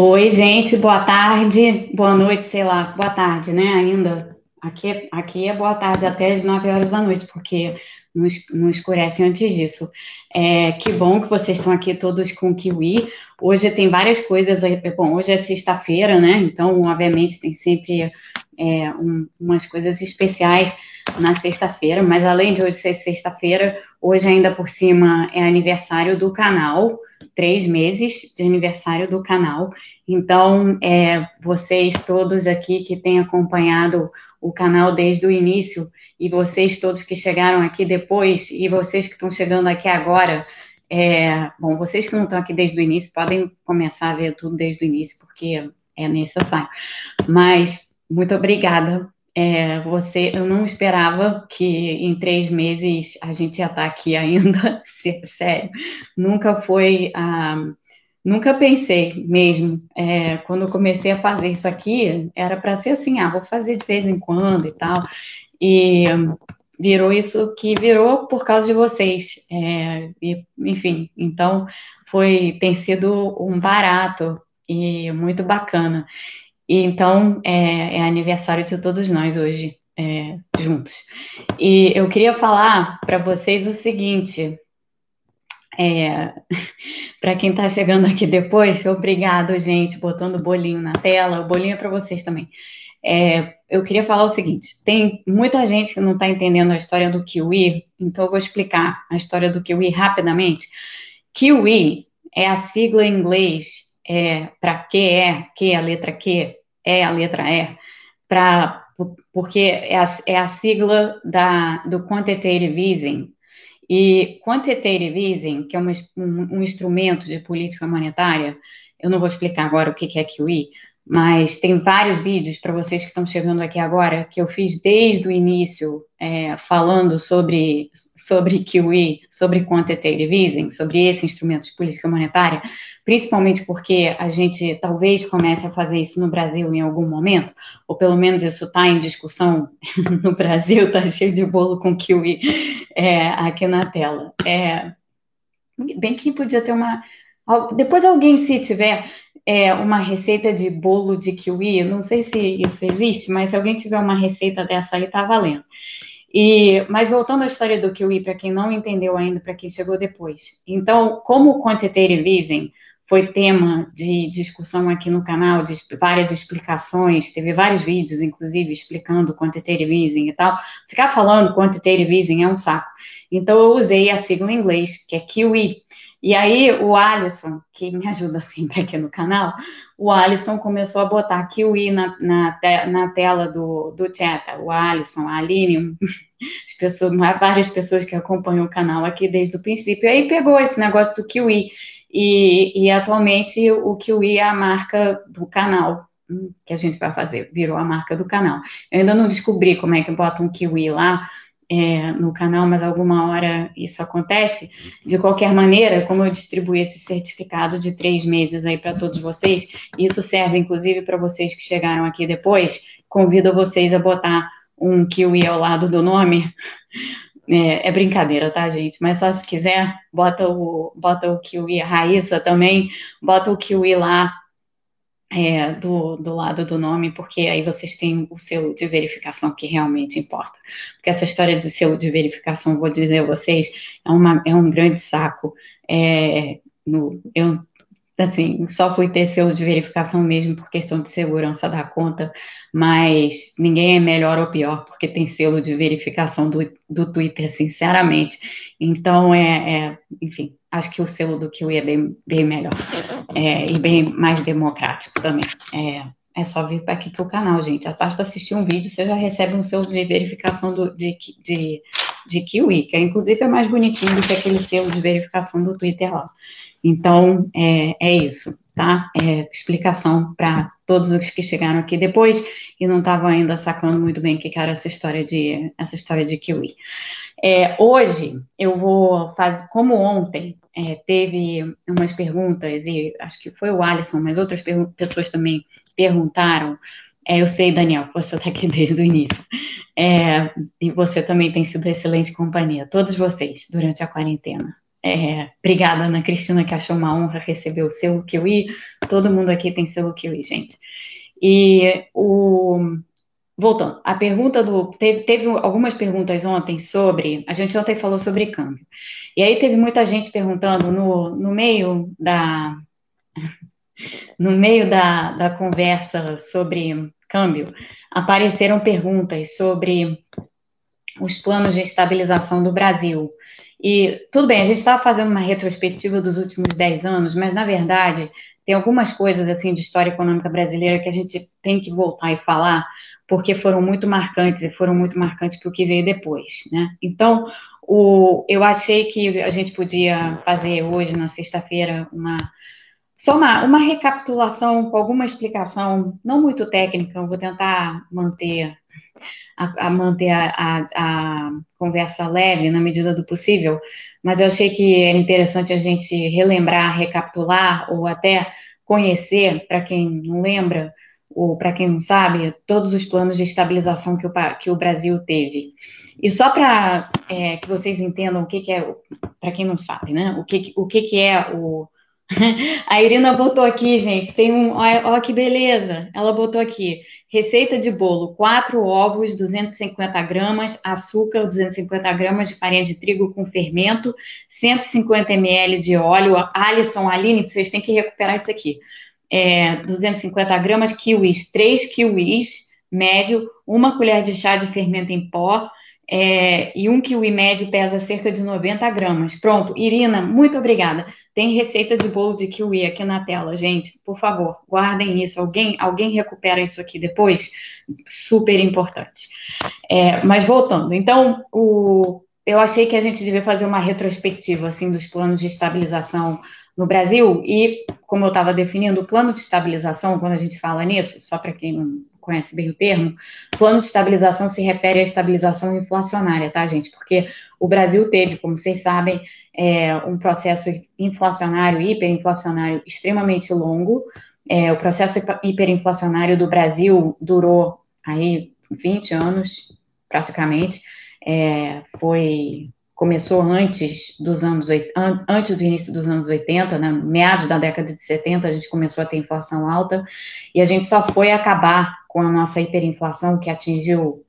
Oi, gente, boa tarde, boa noite, sei lá, boa tarde, né? Ainda. Aqui, aqui é boa tarde até as 9 horas da noite, porque não, não escurece antes disso. É, que bom que vocês estão aqui todos com Kiwi. Hoje tem várias coisas. Bom, hoje é sexta-feira, né? Então, obviamente, tem sempre é, um, umas coisas especiais na sexta-feira, mas além de hoje ser sexta-feira, hoje ainda por cima é aniversário do canal, três meses de aniversário do canal. Então, é, vocês todos aqui que têm acompanhado o canal desde o início, e vocês todos que chegaram aqui depois, e vocês que estão chegando aqui agora, é, bom, vocês que não estão aqui desde o início podem começar a ver tudo desde o início, porque é necessário. Mas muito obrigada é, você, eu não esperava que em três meses a gente ia estar aqui ainda, sério. Nunca foi, ah, nunca pensei mesmo. É, quando eu comecei a fazer isso aqui, era para ser assim, ah, vou fazer de vez em quando e tal. E virou isso que virou por causa de vocês. É, e, enfim, então foi, tem sido um barato e muito bacana. E então é, é, aniversário de todos nós hoje, é, juntos. E eu queria falar para vocês o seguinte. É, para quem está chegando aqui depois, obrigado, gente, botando o bolinho na tela. O bolinho é para vocês também. É, eu queria falar o seguinte: tem muita gente que não está entendendo a história do Kiwi, então eu vou explicar a história do Kiwi rapidamente. Kiwi é a sigla em inglês é, para QE, que é a letra Q, é a letra E, pra, porque é a, é a sigla da, do Quantitative Easing. E Quantitative Easing, que é um, um, um instrumento de política monetária, eu não vou explicar agora o que é QE, mas tem vários vídeos para vocês que estão chegando aqui agora que eu fiz desde o início é, falando sobre sobre QE, sobre quantitative easing, sobre esse instrumento de política monetária, principalmente porque a gente talvez comece a fazer isso no Brasil em algum momento, ou pelo menos isso está em discussão no Brasil, está cheio de bolo com QE é, aqui na tela. É, bem que podia ter uma. Depois alguém, se tiver é, uma receita de bolo de kiwi, não sei se isso existe, mas se alguém tiver uma receita dessa aí, tá valendo. E, mas voltando à história do kiwi, para quem não entendeu ainda, para quem chegou depois. Então, como o quantitative easing foi tema de discussão aqui no canal, de várias explicações, teve vários vídeos, inclusive, explicando quantitative easing e tal. Ficar falando quantitative easing é um saco. Então, eu usei a sigla em inglês, que é QE. E aí, o Alisson, que me ajuda sempre aqui no canal, o Alisson começou a botar QE na, na, te, na tela do, do chat. O Alisson, a Aline, as pessoas, várias pessoas que acompanham o canal aqui desde o princípio. E aí pegou esse negócio do QE. E, e atualmente o Kiwi é a marca do canal hum, que a gente vai fazer, virou a marca do canal. Eu ainda não descobri como é que bota um Kiwi lá é, no canal, mas alguma hora isso acontece. De qualquer maneira, como eu distribuí esse certificado de três meses aí para todos vocês, isso serve inclusive para vocês que chegaram aqui depois, convido vocês a botar um Kiwi ao lado do nome, é, é, brincadeira, tá, gente? Mas só se quiser, bota o, bota o Kiwi, a Raíssa também, bota o Kiwi lá é, do, do lado do nome, porque aí vocês têm o selo de verificação que realmente importa. Porque essa história de selo de verificação, vou dizer a vocês, é, uma, é um grande saco. É, no, eu assim, só fui ter selo de verificação mesmo por questão de segurança da conta, mas ninguém é melhor ou pior porque tem selo de verificação do, do Twitter, sinceramente. Então, é, é enfim, acho que o selo do Kiwi é bem, bem melhor é, e bem mais democrático também. É, é só vir aqui para o canal, gente. A Basta assistir um vídeo, você já recebe um selo de verificação do, de, de, de Kiwi, que é, inclusive é mais bonitinho do que aquele selo de verificação do Twitter lá. Então, é, é isso, tá? É explicação para todos os que chegaram aqui depois e não estavam ainda sacando muito bem o que era essa história de, essa história de Kiwi. É, hoje, eu vou fazer, como ontem é, teve umas perguntas, e acho que foi o Alisson, mas outras pessoas também perguntaram. É, eu sei, Daniel, você está aqui desde o início. É, e você também tem sido excelente companhia, todos vocês, durante a quarentena. É, obrigada, Ana Cristina, que achou uma honra receber o seu Kiwi. Todo mundo aqui tem selo QI, gente. E o voltando, a pergunta do teve, teve algumas perguntas ontem sobre, a gente ontem falou sobre câmbio. E aí teve muita gente perguntando no, no meio da no meio da, da conversa sobre câmbio, apareceram perguntas sobre os planos de estabilização do Brasil. E tudo bem, a gente estava fazendo uma retrospectiva dos últimos 10 anos, mas na verdade tem algumas coisas assim de história econômica brasileira que a gente tem que voltar e falar, porque foram muito marcantes e foram muito marcantes para o que veio depois, né? Então, o, eu achei que a gente podia fazer hoje, na sexta-feira, uma só uma, uma recapitulação com alguma explicação, não muito técnica, eu vou tentar manter a, a manter a, a, a, conversa leve na medida do possível, mas eu achei que era interessante a gente relembrar, recapitular ou até conhecer, para quem não lembra, ou para quem não sabe, todos os planos de estabilização que o, que o Brasil teve. E só para é, que vocês entendam o que, que é, para quem não sabe, né? O que, o que, que é o, A Irina botou aqui, gente. Tem um. Olha que beleza. Ela botou aqui. Receita de bolo: 4 ovos, 250 gramas, açúcar, 250 gramas de farinha de trigo com fermento, 150 ml de óleo. Alisson, Aline, vocês têm que recuperar isso aqui. É, 250 gramas, kiwis, 3 kiwis, médio, uma colher de chá de fermento em pó, é, e um kiwi médio pesa cerca de 90 gramas. Pronto, Irina, muito obrigada. Tem receita de bolo de kiwi aqui na tela, gente. Por favor, guardem isso. Alguém, alguém recupera isso aqui depois? Super importante. É, mas voltando, então, o, eu achei que a gente devia fazer uma retrospectiva assim dos planos de estabilização no Brasil e, como eu estava definindo, o plano de estabilização, quando a gente fala nisso, só para quem não conhece bem o termo, plano de estabilização se refere à estabilização inflacionária, tá, gente? Porque o Brasil teve, como vocês sabem, é, um processo inflacionário, hiperinflacionário extremamente longo. É, o processo hiperinflacionário do Brasil durou aí 20 anos, praticamente. É, foi começou antes dos anos antes do início dos anos 80, né, meados da década de 70, a gente começou a ter inflação alta e a gente só foi acabar com a nossa hiperinflação que atingiu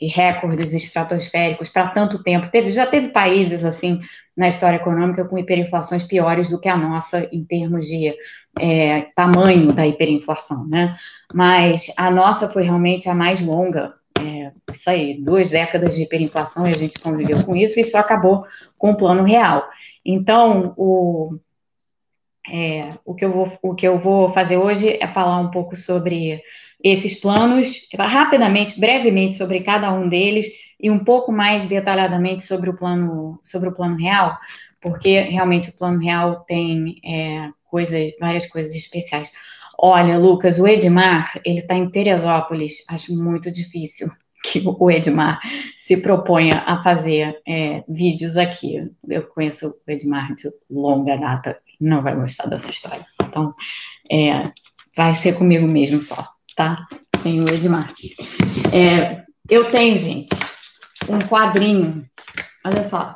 recordes estratosféricos para tanto tempo. Teve, já teve países assim na história econômica com hiperinflações piores do que a nossa em termos de é, tamanho da hiperinflação, né? Mas a nossa foi realmente a mais longa é, isso aí, duas décadas de hiperinflação e a gente conviveu com isso e só acabou com o plano real. Então, o, é, o, que eu vou, o que eu vou fazer hoje é falar um pouco sobre esses planos, rapidamente, brevemente, sobre cada um deles e um pouco mais detalhadamente sobre o plano, sobre o plano real, porque realmente o plano real tem é, coisas, várias coisas especiais. Olha, Lucas, o Edmar, ele está em Teresópolis. Acho muito difícil que o Edmar se proponha a fazer é, vídeos aqui. Eu conheço o Edmar de longa data, não vai gostar dessa história. Então, é, vai ser comigo mesmo só, tá? Sem o Edmar. É, eu tenho, gente, um quadrinho. Olha só, o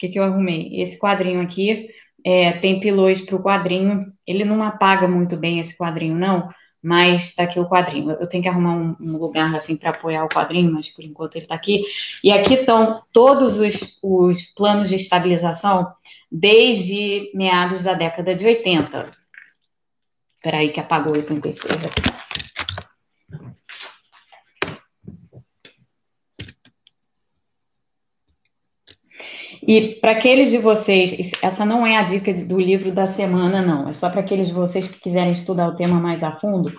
que, que eu arrumei? Esse quadrinho aqui é, tem pilões para o quadrinho. Ele não apaga muito bem esse quadrinho, não, mas está aqui o quadrinho. Eu tenho que arrumar um, um lugar assim para apoiar o quadrinho, mas por enquanto ele está aqui. E aqui estão todos os, os planos de estabilização desde meados da década de 80. Espera aí que apagou 86 aqui. E para aqueles de vocês, essa não é a dica do livro da semana, não. É só para aqueles de vocês que quiserem estudar o tema mais a fundo.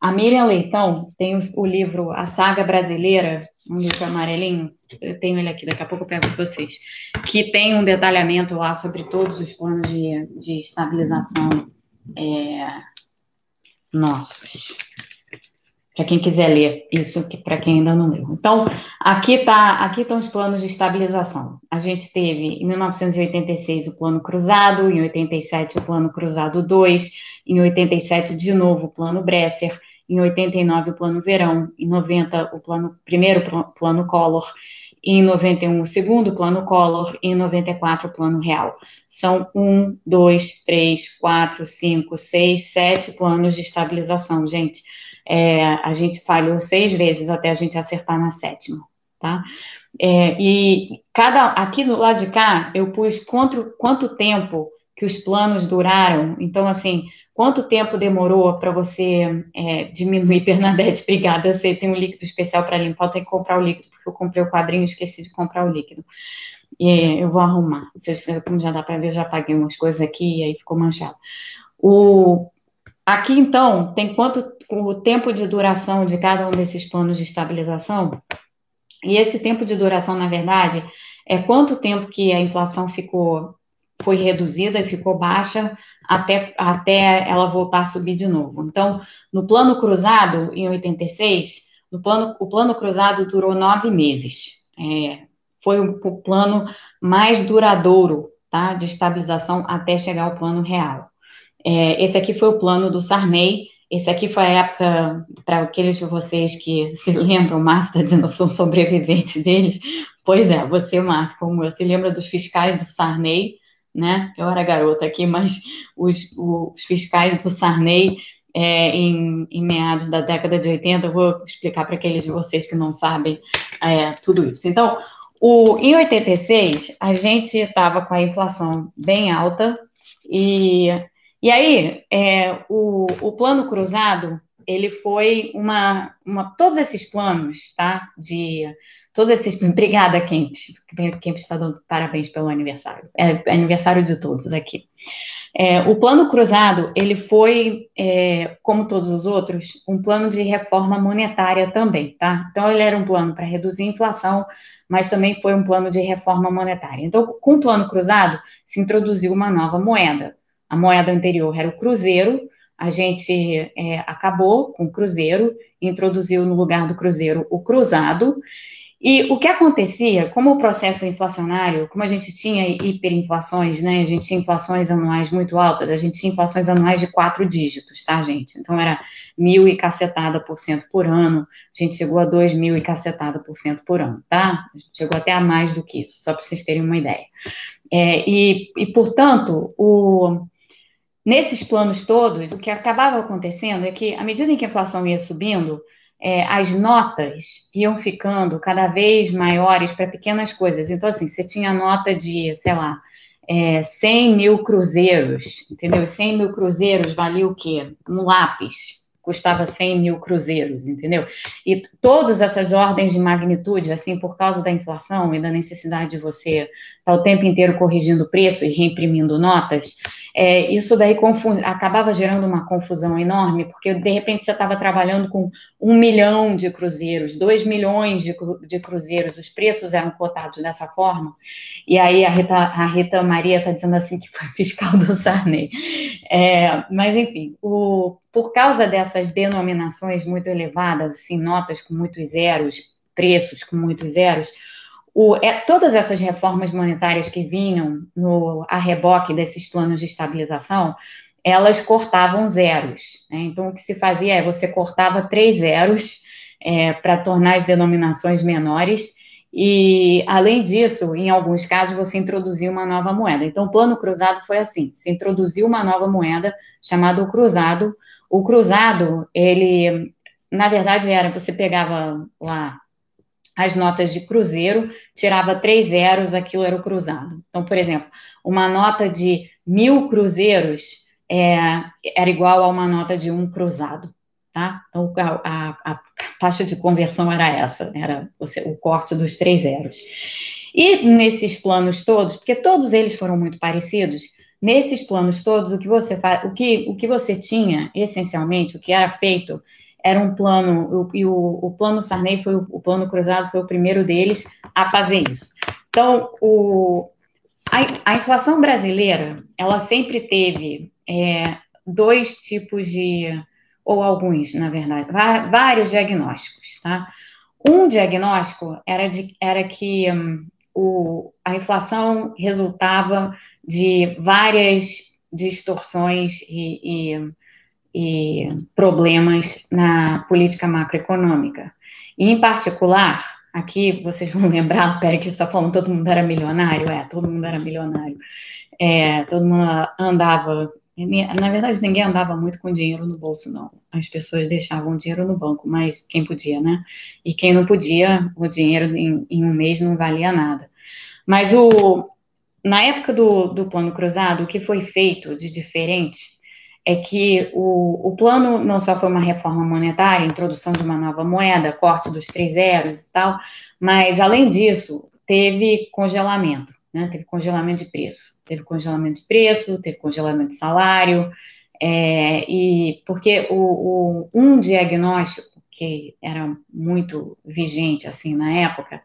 A Miriam Leitão tem o, livro A Saga Brasileira, um livro amarelinho. Eu tenho ele aqui, daqui a pouco eu pego para vocês. Que tem um detalhamento lá sobre todos os planos de, de estabilização é, nossos para quem quiser ler isso, para quem ainda não leu. Então, aqui tá, aqui estão os planos de estabilização. A gente teve em 1986 o plano cruzado, em 87 o plano cruzado 2, em 87 de novo o plano Bresser, em 89 o plano Verão, em 90 o plano primeiro plano Collor em 91 o segundo plano Collor em 94 o plano real. São um, dois, três, quatro, cinco, seis, sete planos de estabilização, gente. É, a gente falhou seis vezes até a gente acertar na sétima, tá? É, e cada aqui do lado de cá eu pus quanto, quanto tempo que os planos duraram. Então, assim, quanto tempo demorou para você é, diminuir, Bernadette? Obrigada. Você tem um líquido especial para limpar, tenho que comprar o líquido, porque eu comprei o quadrinho e esqueci de comprar o líquido. E eu vou arrumar. Vocês, como já dá para ver, eu já paguei umas coisas aqui e aí ficou manchado. O, aqui, então, tem quanto o tempo de duração de cada um desses planos de estabilização? E esse tempo de duração, na verdade, é quanto tempo que a inflação ficou foi reduzida e ficou baixa até, até ela voltar a subir de novo. Então, no plano cruzado, em 86, no plano, o plano cruzado durou nove meses. É, foi o, o, plano mais duradouro tá, de estabilização até chegar ao plano real. É, esse aqui foi o plano do Sarney. Esse aqui foi a época, para aqueles de vocês que se lembram, o Márcio está dizendo, eu sou sobrevivente deles. Pois é, você, Márcio, como eu, se lembra dos fiscais do Sarney, né? Eu era garota aqui, mas os, os fiscais do Sarney, é, em, em, meados da década de 80, eu vou explicar para aqueles de vocês que não sabem é, tudo isso. Então, o, em 86, a gente estava com a inflação bem alta, e, e aí é, o, o plano cruzado, ele foi uma, uma. Todos esses planos, tá? De todos esses. Obrigada, Kemp. Kemp está dando parabéns pelo aniversário. É, é aniversário de todos aqui. É, o plano cruzado, ele foi, é, como todos os outros, um plano de reforma monetária também, tá? Então, ele era um plano para reduzir a inflação, mas também foi um plano de reforma monetária. Então, com o plano cruzado, se introduziu uma nova moeda. A moeda anterior era o cruzeiro, a gente é, acabou com o cruzeiro, introduziu no lugar do cruzeiro o cruzado, e o que acontecia, como o processo inflacionário, como a gente tinha hiperinflações, né? A gente tinha inflações anuais muito altas, a gente tinha inflações anuais de quatro dígitos, tá, gente? Então era mil e cacetada por cento por ano, a gente chegou a dois mil e cacetada por cento por ano, tá? A gente chegou até a mais do que isso, só para vocês terem uma ideia. É, e, e, portanto, o, nesses planos todos, o que acabava acontecendo é que, à medida em que a inflação ia subindo, é, as notas iam ficando cada vez maiores para pequenas coisas. Então, assim, você tinha nota de, sei lá, é, 100 mil cruzeiros, entendeu? 100 mil cruzeiros valia o quê? Um lápis custava 100 mil cruzeiros, entendeu? E todas essas ordens de magnitude, assim, por causa da inflação e da necessidade de você estar o tempo inteiro corrigindo o preço e reimprimindo notas, é, isso daí acabava gerando uma confusão enorme, porque de repente você estava trabalhando com um milhão de cruzeiros, dois milhões de, de cruzeiros, os preços eram cotados dessa forma, e aí a Rita, a Rita Maria está dizendo assim que foi fiscal do Sarney. É, mas, enfim, o, por causa dessas denominações muito elevadas, assim, notas com muitos zeros, preços com muitos zeros, o, é, todas essas reformas monetárias que vinham no a reboque desses planos de estabilização, elas cortavam zeros. Né? Então, o que se fazia é você cortava três zeros é, para tornar as denominações menores e, além disso, em alguns casos, você introduzia uma nova moeda. Então, o plano cruzado foi assim: se introduziu uma nova moeda chamada o cruzado. O cruzado, ele, na verdade, era você pegava lá as notas de cruzeiro, tirava três zeros, aquilo era o cruzado. Então, por exemplo, uma nota de mil cruzeiros é, era igual a uma nota de um cruzado, tá? Então, a, a, a taxa de conversão era essa, era o corte dos três zeros. E nesses planos todos, porque todos eles foram muito parecidos, nesses planos todos, o que você o que, o que você tinha, essencialmente, o que era feito era um plano, e o, o, plano Sarney foi o, o, plano cruzado, foi o primeiro deles a fazer isso. Então, o, a, a inflação brasileira, ela sempre teve é, dois tipos de, ou alguns, na verdade, vários diagnósticos, tá? Um diagnóstico era, de, era que um, o, a inflação resultava de várias distorções e, e e problemas na política macroeconômica. E, em particular, aqui, vocês vão lembrar, peraí que está falando, todo mundo era milionário, é, todo mundo era milionário, é, todo mundo andava, na verdade ninguém andava muito com dinheiro no bolso, não, as pessoas deixavam dinheiro no banco, mas quem podia, né, e quem não podia, o dinheiro em, em um mês não valia nada, mas o, na época do, do plano cruzado, o que foi feito de diferente é que o, o plano não só foi uma reforma monetária, introdução de uma nova moeda, corte dos três zeros e tal, mas além disso, teve congelamento, né? Teve congelamento de preço. Teve congelamento de preço, teve congelamento de salário, é, e porque o, o, um diagnóstico que era muito vigente assim na época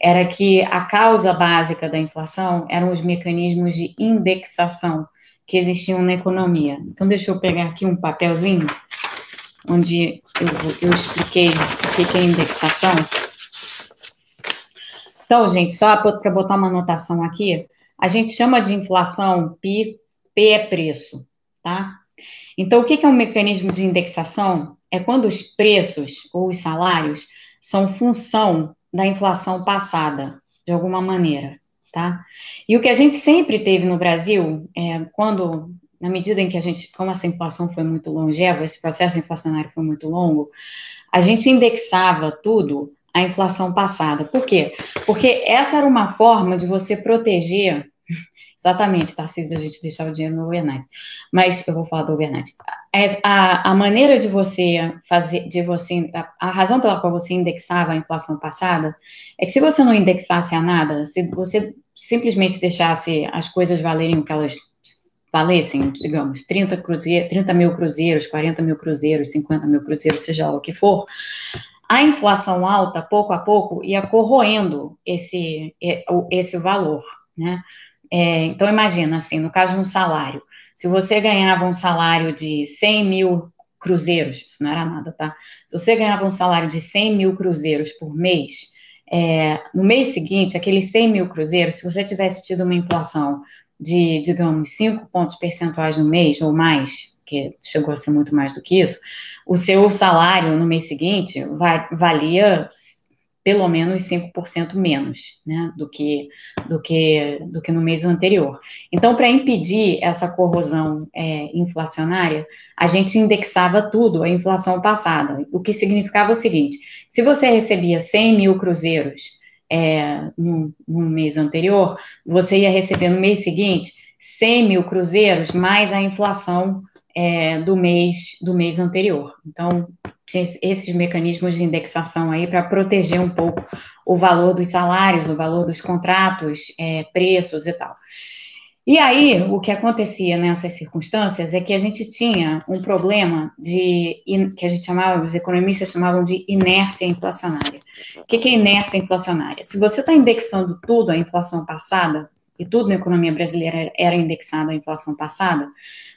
era que a causa básica da inflação eram os mecanismos de indexação que existiam na economia. Então, deixa eu pegar aqui um papelzinho onde eu, eu expliquei o que é indexação. Então, gente, só para botar uma anotação aqui, a gente chama de inflação PI, P é preço, tá? Então, o que é um mecanismo de indexação? É quando os preços ou os salários são função da inflação passada, de alguma maneira tá? E o que a gente sempre teve no Brasil, é, quando, na medida em que a gente, como essa inflação foi muito longeva, esse processo inflacionário foi muito longo, a gente indexava tudo à inflação passada. Por quê? Porque essa era uma forma de você proteger Exatamente, Tarcísio, a gente deixar o dinheiro no overnight. Mas eu vou falar do overnight. A, a maneira de você fazer, de você, a, a, razão pela qual você indexava a inflação passada é que se você não indexasse a nada, se você simplesmente deixasse as coisas valerem o que elas valessem, digamos, 30, cruzeiro, 30 mil cruzeiros, 40 mil cruzeiros, 50 mil cruzeiros, seja lá o que for, a inflação alta, pouco a pouco, ia corroendo esse, esse valor, né? É, então, imagina, assim, no caso de um salário, se você ganhava um salário de 100 mil cruzeiros, isso não era nada, tá? Se você ganhava um salário de 100 mil cruzeiros por mês, é, no mês seguinte, aqueles 100 mil cruzeiros, se você tivesse tido uma inflação de, digamos, 5 pontos percentuais no mês ou mais, que chegou a ser muito mais do que isso, o seu salário no mês seguinte valia pelo menos 5% menos né, do, que, do, que, do que no mês anterior. Então, para impedir essa corrosão é, inflacionária, a gente indexava tudo à inflação passada, o que significava o seguinte: se você recebia 100 mil cruzeiros é, no, no mês anterior, você ia receber no mês seguinte 100 mil cruzeiros mais a inflação é, do mês do mês anterior. Então, esses mecanismos de indexação aí para proteger um pouco o valor dos salários, o valor dos contratos, é, preços e tal. E aí, o que acontecia nessas circunstâncias é que a gente tinha um problema de que a gente chamava, os economistas chamavam de inércia inflacionária. O que é inércia inflacionária? Se você está indexando tudo à inflação passada, e tudo na economia brasileira era indexado à inflação passada,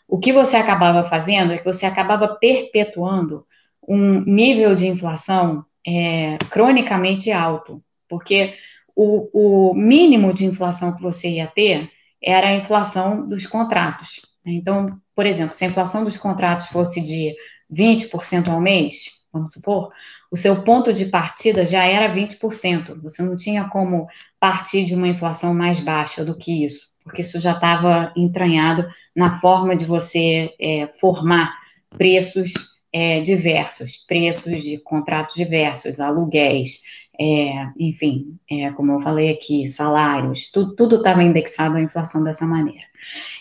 o que você acabava fazendo é que você acabava perpetuando um nível de inflação é, cronicamente alto, porque o, o, mínimo de inflação que você ia ter era a inflação dos contratos. Então, por exemplo, se a inflação dos contratos fosse de 20% ao mês, vamos supor, o seu ponto de partida já era 20%. Você não tinha como partir de uma inflação mais baixa do que isso, porque isso já estava entranhado na forma de você é, formar preços é, diversos, preços de contratos diversos, aluguéis, é, enfim, é, como eu falei aqui, salários, tudo estava indexado à inflação dessa maneira.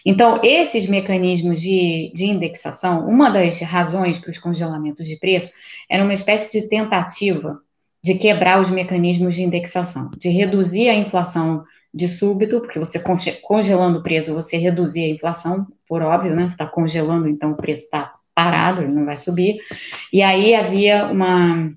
Então, esses mecanismos de, de indexação, uma das razões para os congelamentos de preço era uma espécie de tentativa de quebrar os mecanismos de indexação, de reduzir a inflação de súbito, porque você congelando o preço, você reduzia a inflação, por óbvio, né? Você está congelando, então o preço está parado, ele não vai subir. E aí havia uma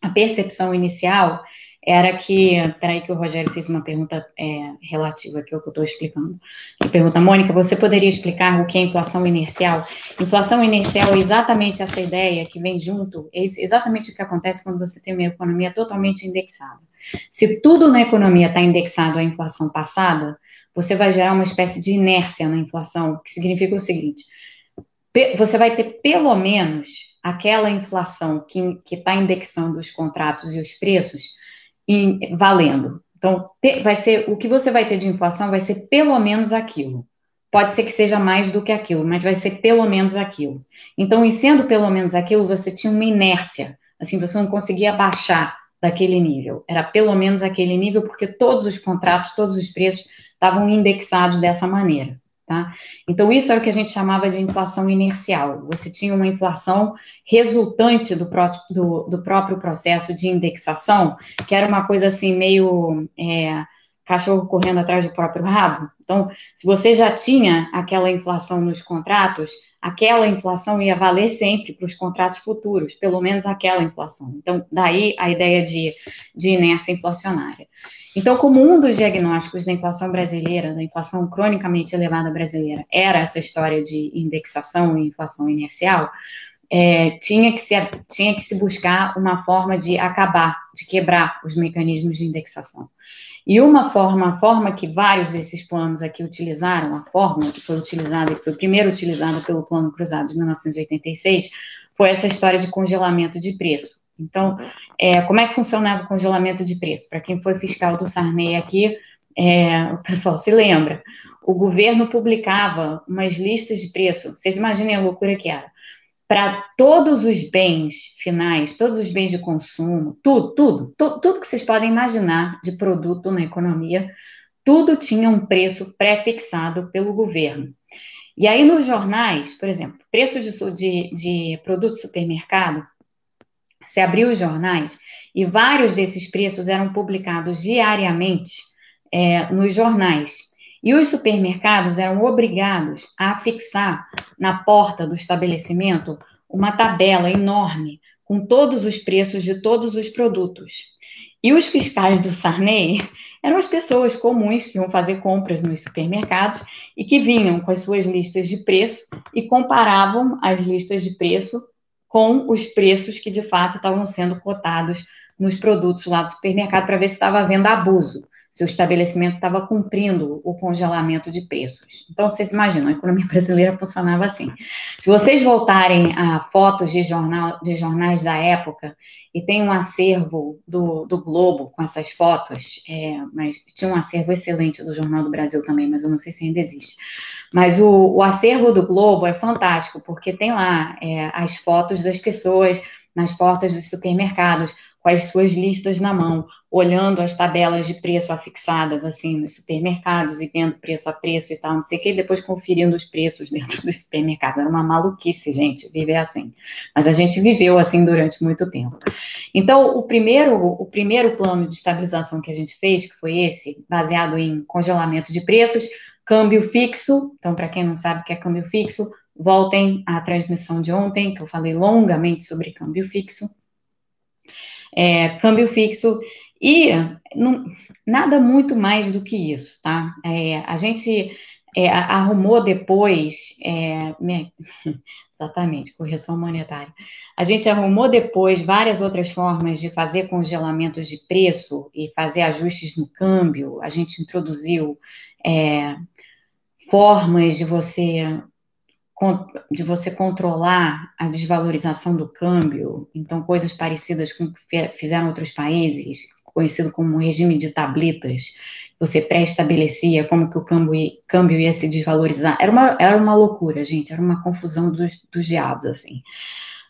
a percepção inicial era que, peraí que o Rogério fez uma pergunta é, relativa aqui ao que eu estou explicando. Ele pergunta, Mônica, você poderia explicar o que é inflação inercial? Inflação inercial é exatamente essa ideia que vem junto, é exatamente o que acontece quando você tem uma economia totalmente indexada. Se tudo na economia está indexado à inflação passada, você vai gerar uma espécie de inércia na inflação, que significa o seguinte: você vai ter pelo menos aquela inflação que está indexando os contratos e os preços em, valendo. Então, vai ser o que você vai ter de inflação vai ser pelo menos aquilo. Pode ser que seja mais do que aquilo, mas vai ser pelo menos aquilo. Então, e sendo pelo menos aquilo, você tinha uma inércia. Assim, você não conseguia baixar daquele nível. Era pelo menos aquele nível, porque todos os contratos, todos os preços estavam indexados dessa maneira. Tá? Então, isso era o que a gente chamava de inflação inercial. Você tinha uma inflação resultante do, pró do, do próprio processo de indexação, que era uma coisa assim, meio é, cachorro correndo atrás do próprio rabo. Então, se você já tinha aquela inflação nos contratos, aquela inflação ia valer sempre para os contratos futuros, pelo menos aquela inflação. Então, daí a ideia de, de inércia inflacionária. Então, como um dos diagnósticos da inflação brasileira, da inflação cronicamente elevada brasileira, era essa história de indexação e inflação inercial, é, tinha, que se, tinha que se buscar uma forma de acabar, de quebrar os mecanismos de indexação. E uma forma, a forma que vários desses planos aqui utilizaram, a fórmula que foi utilizada, que foi primeiro utilizada pelo Plano Cruzado de 1986, foi essa história de congelamento de preço. Então, é, como é que funcionava o congelamento de preço? Para quem foi fiscal do Sarney aqui, é, o pessoal se lembra. O governo publicava umas listas de preço. Vocês imaginem a loucura que era para todos os bens finais, todos os bens de consumo, tudo, tudo, tudo, tudo que vocês podem imaginar de produto na economia, tudo tinha um preço pré-fixado pelo governo. E aí nos jornais, por exemplo, preços de, de, de produto supermercado, se abriu os jornais e vários desses preços eram publicados diariamente é, nos jornais. E os supermercados eram obrigados a fixar na porta do estabelecimento uma tabela enorme com todos os preços de todos os produtos. E os fiscais do Sarney eram as pessoas comuns que iam fazer compras nos supermercados e que vinham com as suas listas de preço e comparavam as listas de preço com os preços que de fato estavam sendo cotados nos produtos lá do supermercado para ver se estava havendo abuso se o estabelecimento estava cumprindo o congelamento de preços. Então, vocês imaginam, a economia brasileira funcionava assim. Se vocês voltarem a fotos de, jornal, de jornais da época, e tem um acervo do, do Globo com essas fotos, é, mas tinha um acervo excelente do Jornal do Brasil também, mas eu não sei se ainda existe. Mas o, o acervo do Globo é fantástico, porque tem lá é, as fotos das pessoas nas portas dos supermercados, com as suas listas na mão, olhando as tabelas de preço afixadas, assim, nos supermercados e vendo preço a preço e tal, não sei o que, e depois conferindo os preços dentro dos supermercados. Era uma maluquice, gente, viver assim. Mas a gente viveu assim durante muito tempo. Então, o primeiro, o primeiro plano de estabilização que a gente fez, que foi esse, baseado em congelamento de preços, câmbio fixo. Então, para quem não sabe o que é câmbio fixo, voltem à transmissão de ontem, que eu falei longamente sobre câmbio fixo. É, câmbio fixo e não, nada muito mais do que isso, tá? É, a gente é, arrumou depois, é, exatamente, correção monetária. A gente arrumou depois várias outras formas de fazer congelamentos de preço e fazer ajustes no câmbio. A gente introduziu é, formas de você de você controlar a desvalorização do câmbio, então coisas parecidas com o que fizeram outros países, conhecido como regime de tablitas, você pré-estabelecia como que o câmbio, câmbio, ia se desvalorizar. Era uma, era uma loucura, gente, era uma confusão dos, dos diabos, assim.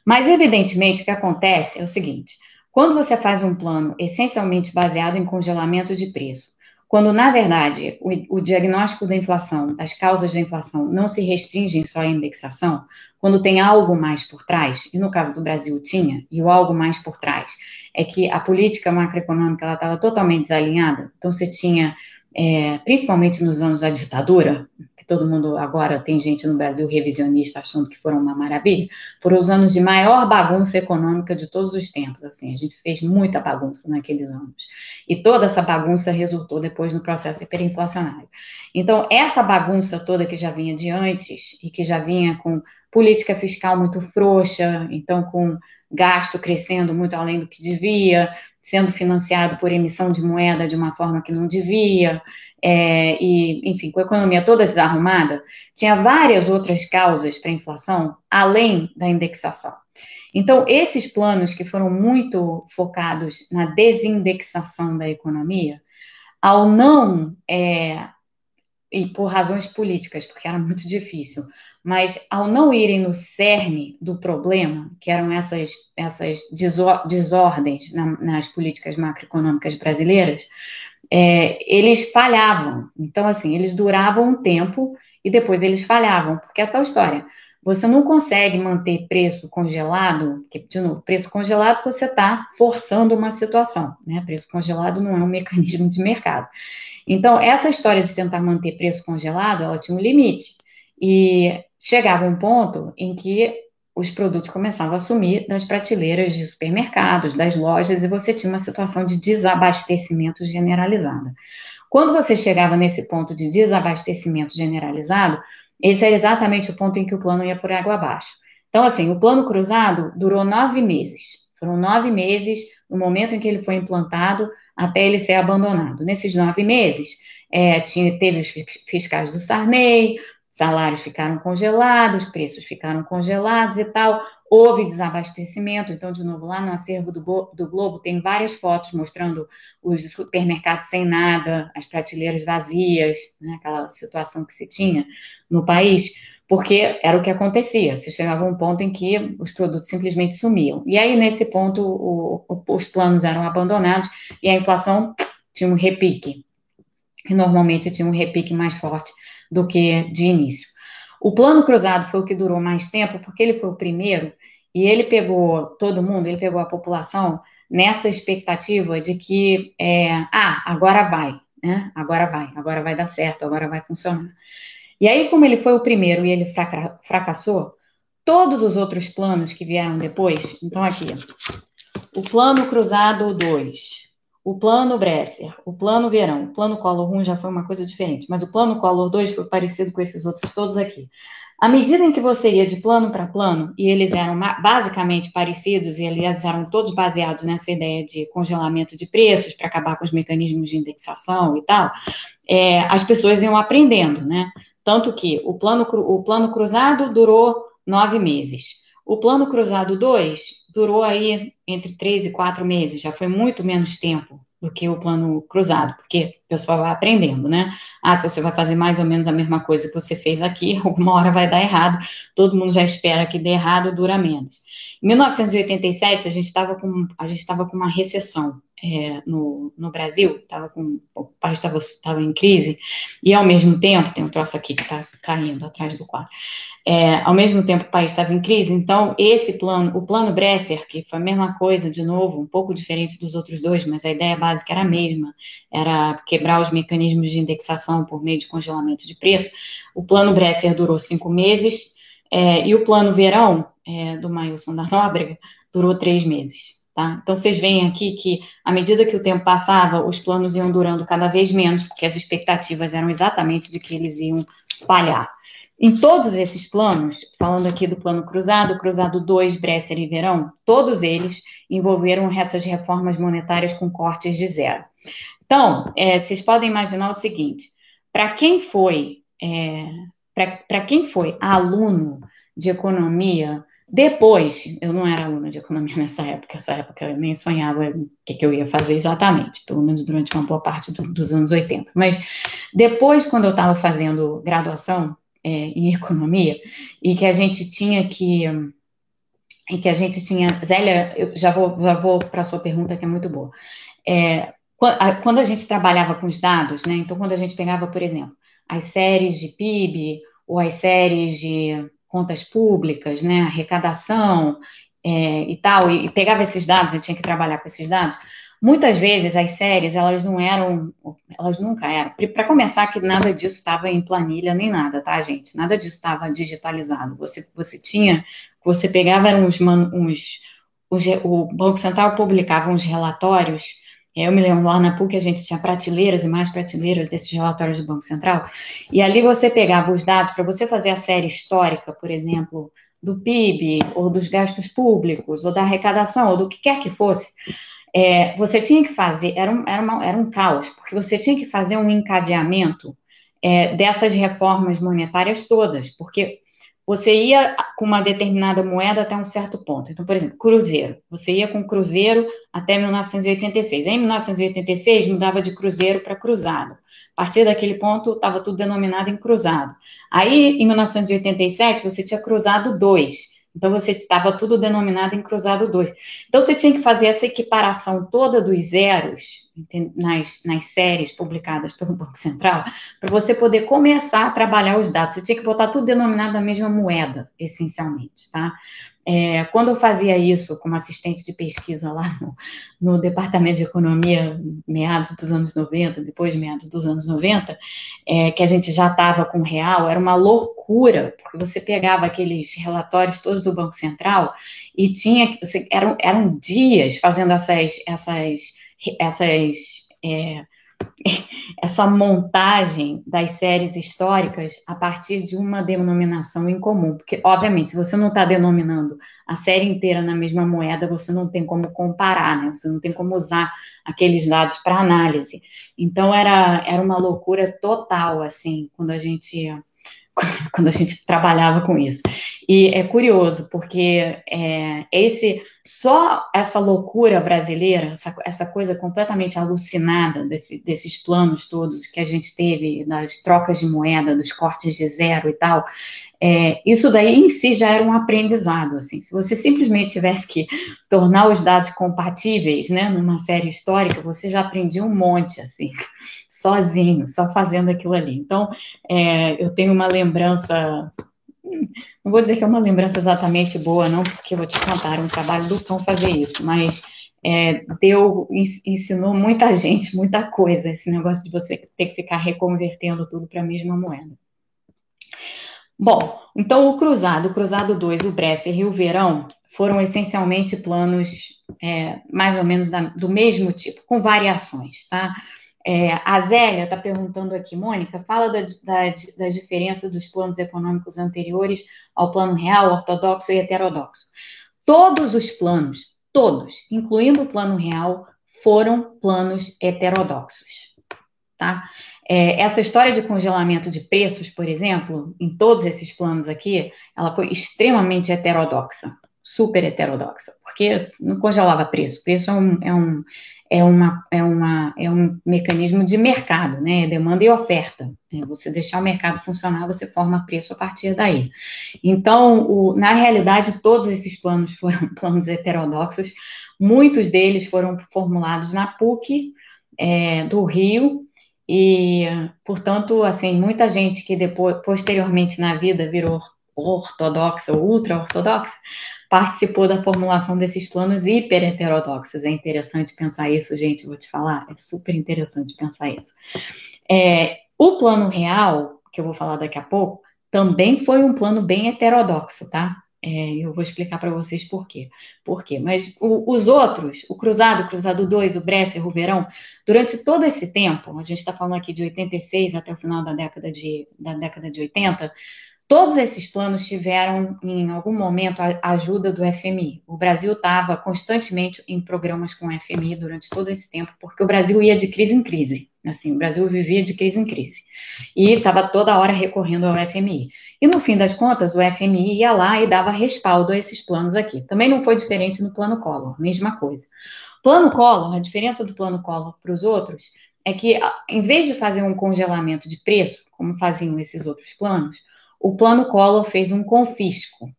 Mas, evidentemente, o que acontece é o seguinte: quando você faz um plano essencialmente baseado em congelamento de preço, quando, na verdade, o, o, diagnóstico da inflação, das causas da inflação, não se restringem só à indexação, quando tem algo mais por trás, e no caso do Brasil tinha, e o algo mais por trás é que a política macroeconômica estava totalmente desalinhada, então você tinha, é, principalmente nos anos da ditadura, todo mundo agora tem gente no Brasil revisionista achando que foram uma maravilha, foram os anos de maior bagunça econômica de todos os tempos, assim, a gente fez muita bagunça naqueles anos. E toda essa bagunça resultou depois no processo hiperinflacionário. Então, essa bagunça toda que já vinha de antes e que já vinha com política fiscal muito frouxa, então com gasto crescendo muito além do que devia, sendo financiado por emissão de moeda de uma forma que não devia, é, e, enfim, com a economia toda desarrumada, tinha várias outras causas para a inflação, além da indexação. Então, esses planos que foram muito focados na desindexação da economia, ao não, é, e por razões políticas, porque era muito difícil, mas ao não irem no cerne do problema, que eram essas, essas desordens nas políticas macroeconômicas brasileiras, é, eles falhavam. Então, assim, eles duravam um tempo e depois eles falhavam, porque é tal história. Você não consegue manter preço congelado, porque, de novo, preço congelado você está forçando uma situação, né? Preço congelado não é um mecanismo de mercado. Então, essa história de tentar manter preço congelado, ela tinha um limite. E chegava um ponto em que os produtos começavam a sumir das prateleiras de supermercados, das lojas, e você tinha uma situação de desabastecimento generalizada. Quando você chegava nesse ponto de desabastecimento generalizado, esse era exatamente o ponto em que o plano ia por água abaixo. Então, assim, o plano cruzado durou nove meses. Foram nove meses no momento em que ele foi implantado até ele ser abandonado. Nesses nove meses, é, tinha, teve os fiscais do Sarney, salários ficaram congelados, preços ficaram congelados e tal. Houve desabastecimento, então, de novo, lá no acervo do, do Globo tem várias fotos mostrando os supermercados sem nada, as prateleiras vazias, né, aquela situação que se tinha no país, porque era o que acontecia. Se chegava um ponto em que os produtos simplesmente sumiam. E aí, nesse ponto, o, o, os planos eram abandonados e a inflação tinha um repique. que normalmente tinha um repique mais forte do que de início. O plano cruzado foi o que durou mais tempo, porque ele foi o primeiro e ele pegou todo mundo, ele pegou a população nessa expectativa de que, é, ah, agora vai, né? Agora vai, agora vai dar certo, agora vai funcionar. E aí, como ele foi o primeiro e ele fracassou, todos os outros planos que vieram depois, então aqui, o plano cruzado 2, o plano Bresser, o plano Verão, o plano Collor 1 já foi uma coisa diferente, mas o plano Collor 2 foi parecido com esses outros todos aqui. À medida em que você ia de plano para plano, e eles eram basicamente parecidos, e aliás eram todos baseados nessa ideia de congelamento de preços para acabar com os mecanismos de indexação e tal, é, as pessoas iam aprendendo, né? Tanto que o plano, o plano cruzado durou nove meses. O plano cruzado 2 durou aí entre três e quatro meses, já foi muito menos tempo do que o plano cruzado, porque o pessoal vai aprendendo, né? Ah, se você vai fazer mais ou menos a mesma coisa que você fez aqui, alguma hora vai dar errado, todo mundo já espera que dê errado, dura menos. Em 1987, a gente estava com, a gente com uma recessão é, no, no Brasil, tava com, o país estava em crise, e ao mesmo tempo, tem um troço aqui que está caindo atrás do quadro, é, ao mesmo tempo o país estava em crise, então esse plano, o plano Bresser, que foi a mesma coisa, de novo, um pouco diferente dos outros dois, mas a ideia básica era a mesma, era quebrar os mecanismos de indexação por meio de congelamento de preço, o plano Bresser durou cinco meses, é, e o plano Verão, é, do Mailson da Nóbrega, durou três meses. Tá? Então, vocês veem aqui que, à medida que o tempo passava, os planos iam durando cada vez menos, porque as expectativas eram exatamente de que eles iam falhar. Em todos esses planos, falando aqui do plano cruzado, cruzado 2, Bresser e Verão, todos eles envolveram essas reformas monetárias com cortes de zero. Então, é, vocês podem imaginar o seguinte: para quem foi, é, para quem foi aluno de economia depois, eu não era aluna de economia nessa época, nessa época eu nem sonhava o que, que, eu ia fazer exatamente, pelo menos durante uma boa parte do, dos anos 80. Mas depois, quando eu estava fazendo graduação é, em economia, e que a gente tinha que. E que a gente tinha. Zélia, eu já vou, já vou para sua pergunta, que é muito boa. É, quando a gente trabalhava com os dados, né? Então, quando a gente pegava, por exemplo, as séries de PIB ou as séries de contas públicas, né, arrecadação é, e tal, e, e, pegava esses dados e tinha que trabalhar com esses dados, muitas vezes as séries, elas não eram, elas nunca eram, para começar que nada disso estava em planilha nem nada, tá, gente? Nada disso estava digitalizado. Você, você tinha, você pegava uns, uns, uns o Banco Central publicava uns relatórios eu me lembro lá na PUC a gente tinha prateleiras e mais prateleiras desses relatórios do Banco Central, e ali você pegava os dados para você fazer a série histórica, por exemplo, do PIB, ou dos gastos públicos, ou da arrecadação, ou do que quer que fosse. É, você tinha que fazer, era um, era, uma, era um caos, porque você tinha que fazer um encadeamento é, dessas reformas monetárias todas, porque você ia com uma determinada moeda até um certo ponto. Então, por exemplo, cruzeiro. Você ia com cruzeiro até 1986. Em 1986, mudava de cruzeiro para cruzado. A partir daquele ponto, estava tudo denominado em cruzado. Aí, em 1987, você tinha cruzado 2. Então, você estava tudo denominado em cruzado 2. Então, você tinha que fazer essa equiparação toda dos zeros nas, nas séries publicadas pelo Banco Central, para você poder começar a trabalhar os dados. Você tinha que botar tudo denominado na mesma moeda, essencialmente, tá? É, quando eu fazia isso como assistente de pesquisa lá no, no, Departamento de Economia, meados dos anos 90, depois de meados dos anos 90, é, que a gente já estava com real, era uma loucura, porque você pegava aqueles relatórios todos do Banco Central e tinha eram, eram dias fazendo essas, essas, essas é, essa montagem das séries históricas a partir de uma denominação em comum. Porque, obviamente, se você não está denominando a série inteira na mesma moeda, você não tem como comparar, né? Você não tem como usar aqueles dados para análise. Então, era, era uma loucura total, assim, quando a gente quando a gente trabalhava com isso. E é curioso, porque é, esse só essa loucura brasileira, essa, essa coisa completamente alucinada desse, desses planos todos que a gente teve, das trocas de moeda, dos cortes de zero e tal, é, isso daí em si já era um aprendizado, assim. Se você simplesmente tivesse que tornar os dados compatíveis, né, numa série histórica, você já aprendia um monte, assim, sozinho, só fazendo aquilo ali. Então, é, eu tenho uma lembrança, não vou dizer que é uma lembrança exatamente boa, não, porque vou te contar, um trabalho do cão fazer isso, mas é, deu, ensinou muita gente, muita coisa, esse negócio de você ter que ficar reconvertendo tudo para a mesma moeda. Bom, então o Cruzado, o Cruzado 2, o Bresser e o Verão foram essencialmente planos é, mais ou menos da, do mesmo tipo, com variações, tá? É, a Zélia está perguntando aqui, Mônica, fala da, da, da diferença dos planos econômicos anteriores ao plano real, ortodoxo e heterodoxo. Todos os planos, todos, incluindo o plano real, foram planos heterodoxos, tá? É, essa história de congelamento de preços, por exemplo, em todos esses planos aqui, ela foi extremamente heterodoxa, super heterodoxa, porque não congelava preço. Preço é um, é um, é uma, é uma, é um mecanismo de mercado, né? Demanda e oferta. É você deixar o mercado funcionar, você forma preço a partir daí. Então, o, na realidade, todos esses planos foram planos heterodoxos. Muitos deles foram formulados na PUC é, do Rio, e, portanto, assim, muita gente que depois, posteriormente na vida virou ortodoxa ou ultra-ortodoxa, participou da formulação desses planos hiper heterodoxos. É interessante pensar isso, gente, vou te falar, é super interessante pensar isso. É, o plano real, que eu vou falar daqui a pouco, também foi um plano bem heterodoxo, tá? É, eu vou explicar para vocês por quê. Por quê? Mas o, os outros, o Cruzado, o Cruzado 2, o Bresser, o Verão, durante todo esse tempo, a gente está falando aqui de 86 até o final da década de, da década de 80, Todos esses planos tiveram, em algum momento, a ajuda do FMI. O Brasil estava constantemente em programas com o FMI durante todo esse tempo, porque o Brasil ia de crise em crise. Assim, o Brasil vivia de crise em crise. E estava toda hora recorrendo ao FMI. E, no fim das contas, o FMI ia lá e dava respaldo a esses planos aqui. Também não foi diferente no plano Collor, mesma coisa. Plano Collor, a diferença do plano Collor para os outros é que, em vez de fazer um congelamento de preço, como faziam esses outros planos, o plano Collor fez um confisco.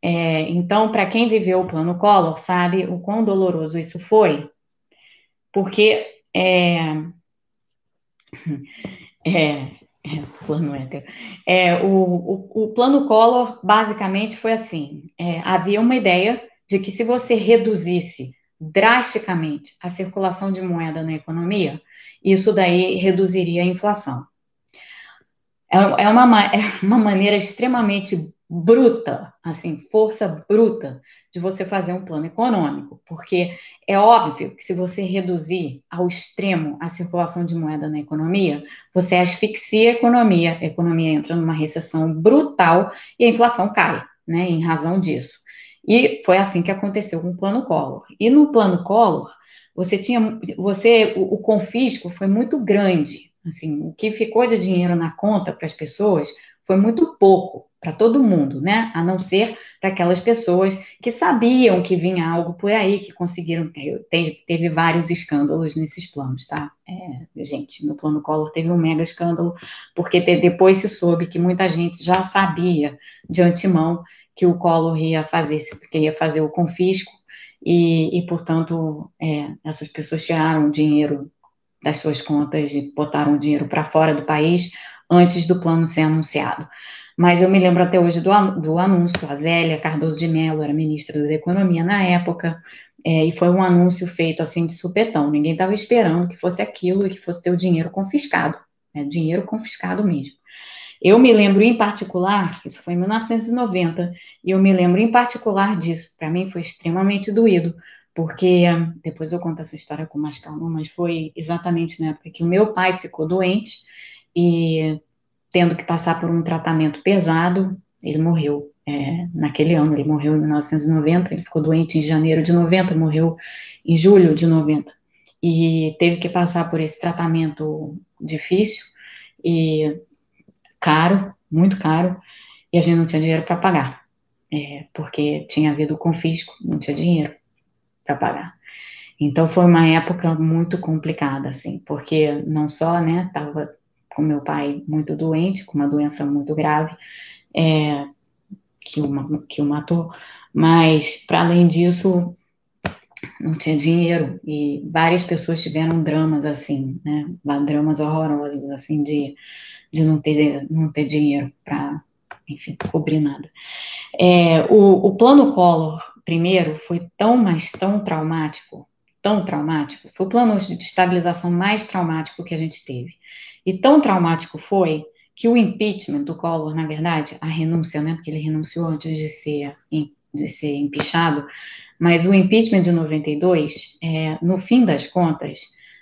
É, então, para quem viveu o plano Collor, sabe o quão doloroso isso foi, porque é, é, é plano hétero. É, o, o, o, plano Collor basicamente foi assim: é, havia uma ideia de que se você reduzisse drasticamente a circulação de moeda na economia, isso daí reduziria a inflação. É, é uma, é uma maneira extremamente bruta, assim, força bruta de você fazer um plano econômico, porque é óbvio que se você reduzir ao extremo a circulação de moeda na economia, você asfixia a economia, a economia entra numa recessão brutal e a inflação cai, né, em razão disso. E foi assim que aconteceu com o plano Collor. E no plano Collor, você tinha, você, o, o confisco foi muito grande, Assim, o que ficou de dinheiro na conta para as pessoas foi muito pouco para todo mundo, né? A não ser para aquelas pessoas que sabiam que vinha algo por aí, que conseguiram. Teve, teve vários escândalos nesses planos, tá? É, gente, no plano Collor teve um mega escândalo, porque depois se soube que muita gente já sabia de antemão que o Collor ia fazer, que ia fazer o confisco, e, e portanto, é, essas pessoas tiraram dinheiro das suas contas e botaram dinheiro para fora do país antes do plano ser anunciado. Mas eu me lembro até hoje do, do anúncio, a Zélia Cardoso de Mello era ministra da Economia na época, é, e foi um anúncio feito assim de supetão. Ninguém estava esperando que fosse aquilo e que fosse ter o dinheiro confiscado, né, dinheiro confiscado mesmo. Eu me lembro em particular, isso foi em 1990, e eu me lembro em particular disso. Para mim foi extremamente doído, porque depois eu conto essa história com mais calma, mas foi exatamente na época que o meu pai ficou doente e tendo que passar por um tratamento pesado, ele morreu é, naquele ano, ele morreu em 1990, ele ficou doente em janeiro de 90, morreu em julho de 90, e teve que passar por esse tratamento difícil e caro, muito caro, e a gente não tinha dinheiro para pagar, é, porque tinha havido confisco, não tinha dinheiro para pagar. Então foi uma época muito complicada, assim, porque não só, né, tava com meu pai muito doente, com uma doença muito grave, é, que, o, que o matou, mas para além disso não tinha dinheiro e várias pessoas tiveram dramas assim, né, dramas horrorosos assim de, de não ter não ter dinheiro para enfim cobrir nada. É, o, o plano Collor primeiro foi tão, mas tão traumático, tão traumático, foi o plano de estabilização mais traumático que a gente teve. E tão traumático foi que o impeachment do Collor, na verdade, a renúncia, né, porque ele renunciou antes de ser, de ser empichado, mas o impeachment de 92, é, no fim das contas,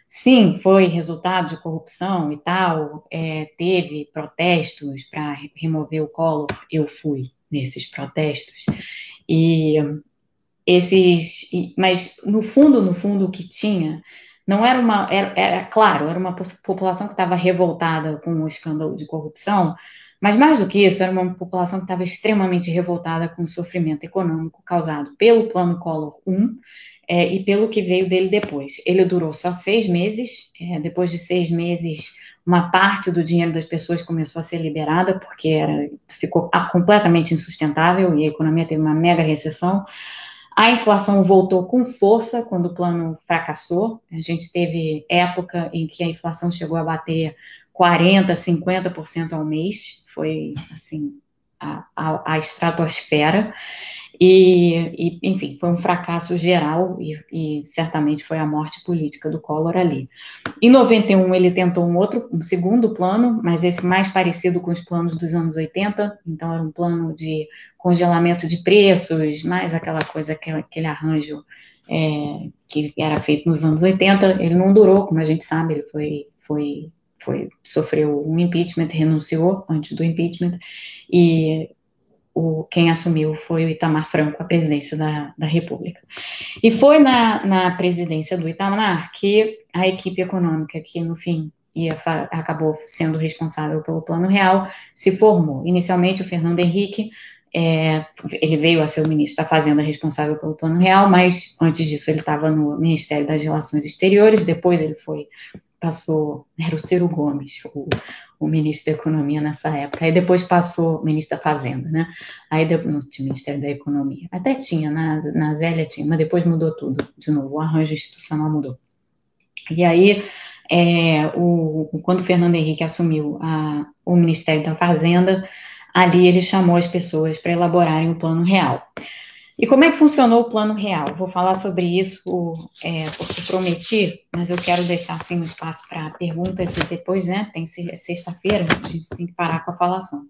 sim, foi resultado de corrupção e tal, é, teve protestos para remover o Collor, eu fui nesses protestos, e esses, mas no fundo, no fundo, o que tinha não era uma, era, era claro, era uma população que estava revoltada com o escândalo de corrupção, mas mais do que isso, era uma população que estava extremamente revoltada com o sofrimento econômico causado pelo Plano Collor 1 é, e pelo que veio dele depois. Ele durou só seis meses, é, depois de seis meses, uma parte do dinheiro das pessoas começou a ser liberada, porque era, ficou completamente insustentável e a economia teve uma mega recessão. A inflação voltou com força quando o plano fracassou. A gente teve época em que a inflação chegou a bater 40%, 50% ao mês. Foi, assim, a, a, a estratosfera. E, e, enfim, foi um fracasso geral e, e, certamente foi a morte política do Collor ali. Em 91 ele tentou um outro, um segundo plano, mas esse mais parecido com os planos dos anos 80, então era um plano de congelamento de preços, mais aquela coisa, aquele, aquele arranjo é, que era feito nos anos 80, ele não durou, como a gente sabe, ele foi, foi, foi sofreu um impeachment, renunciou antes do impeachment, e o, quem assumiu foi o Itamar Franco, a presidência da, da República. E foi na, na presidência do Itamar que a equipe econômica, que no fim acabou sendo responsável pelo Plano Real, se formou. Inicialmente, o Fernando Henrique, é, ele veio a ser o ministro da Fazenda responsável pelo Plano Real, mas antes disso ele estava no Ministério das Relações Exteriores, depois ele foi passou, era o Ciro Gomes, o, o, ministro da Economia nessa época, aí depois passou ministro da Fazenda, né? Aí tinha Ministério da Economia, até tinha, na, na Zélia tinha, mas depois mudou tudo, de novo, o arranjo institucional mudou. E aí, é, o, quando o Fernando Henrique assumiu a, o Ministério da Fazenda, ali ele chamou as pessoas para elaborarem o plano real. E como é que funcionou o plano real? Vou falar sobre isso é, porque prometi, mas eu quero deixar assim um espaço para perguntas e depois, né, tem sexta-feira, a gente tem que parar com a falação.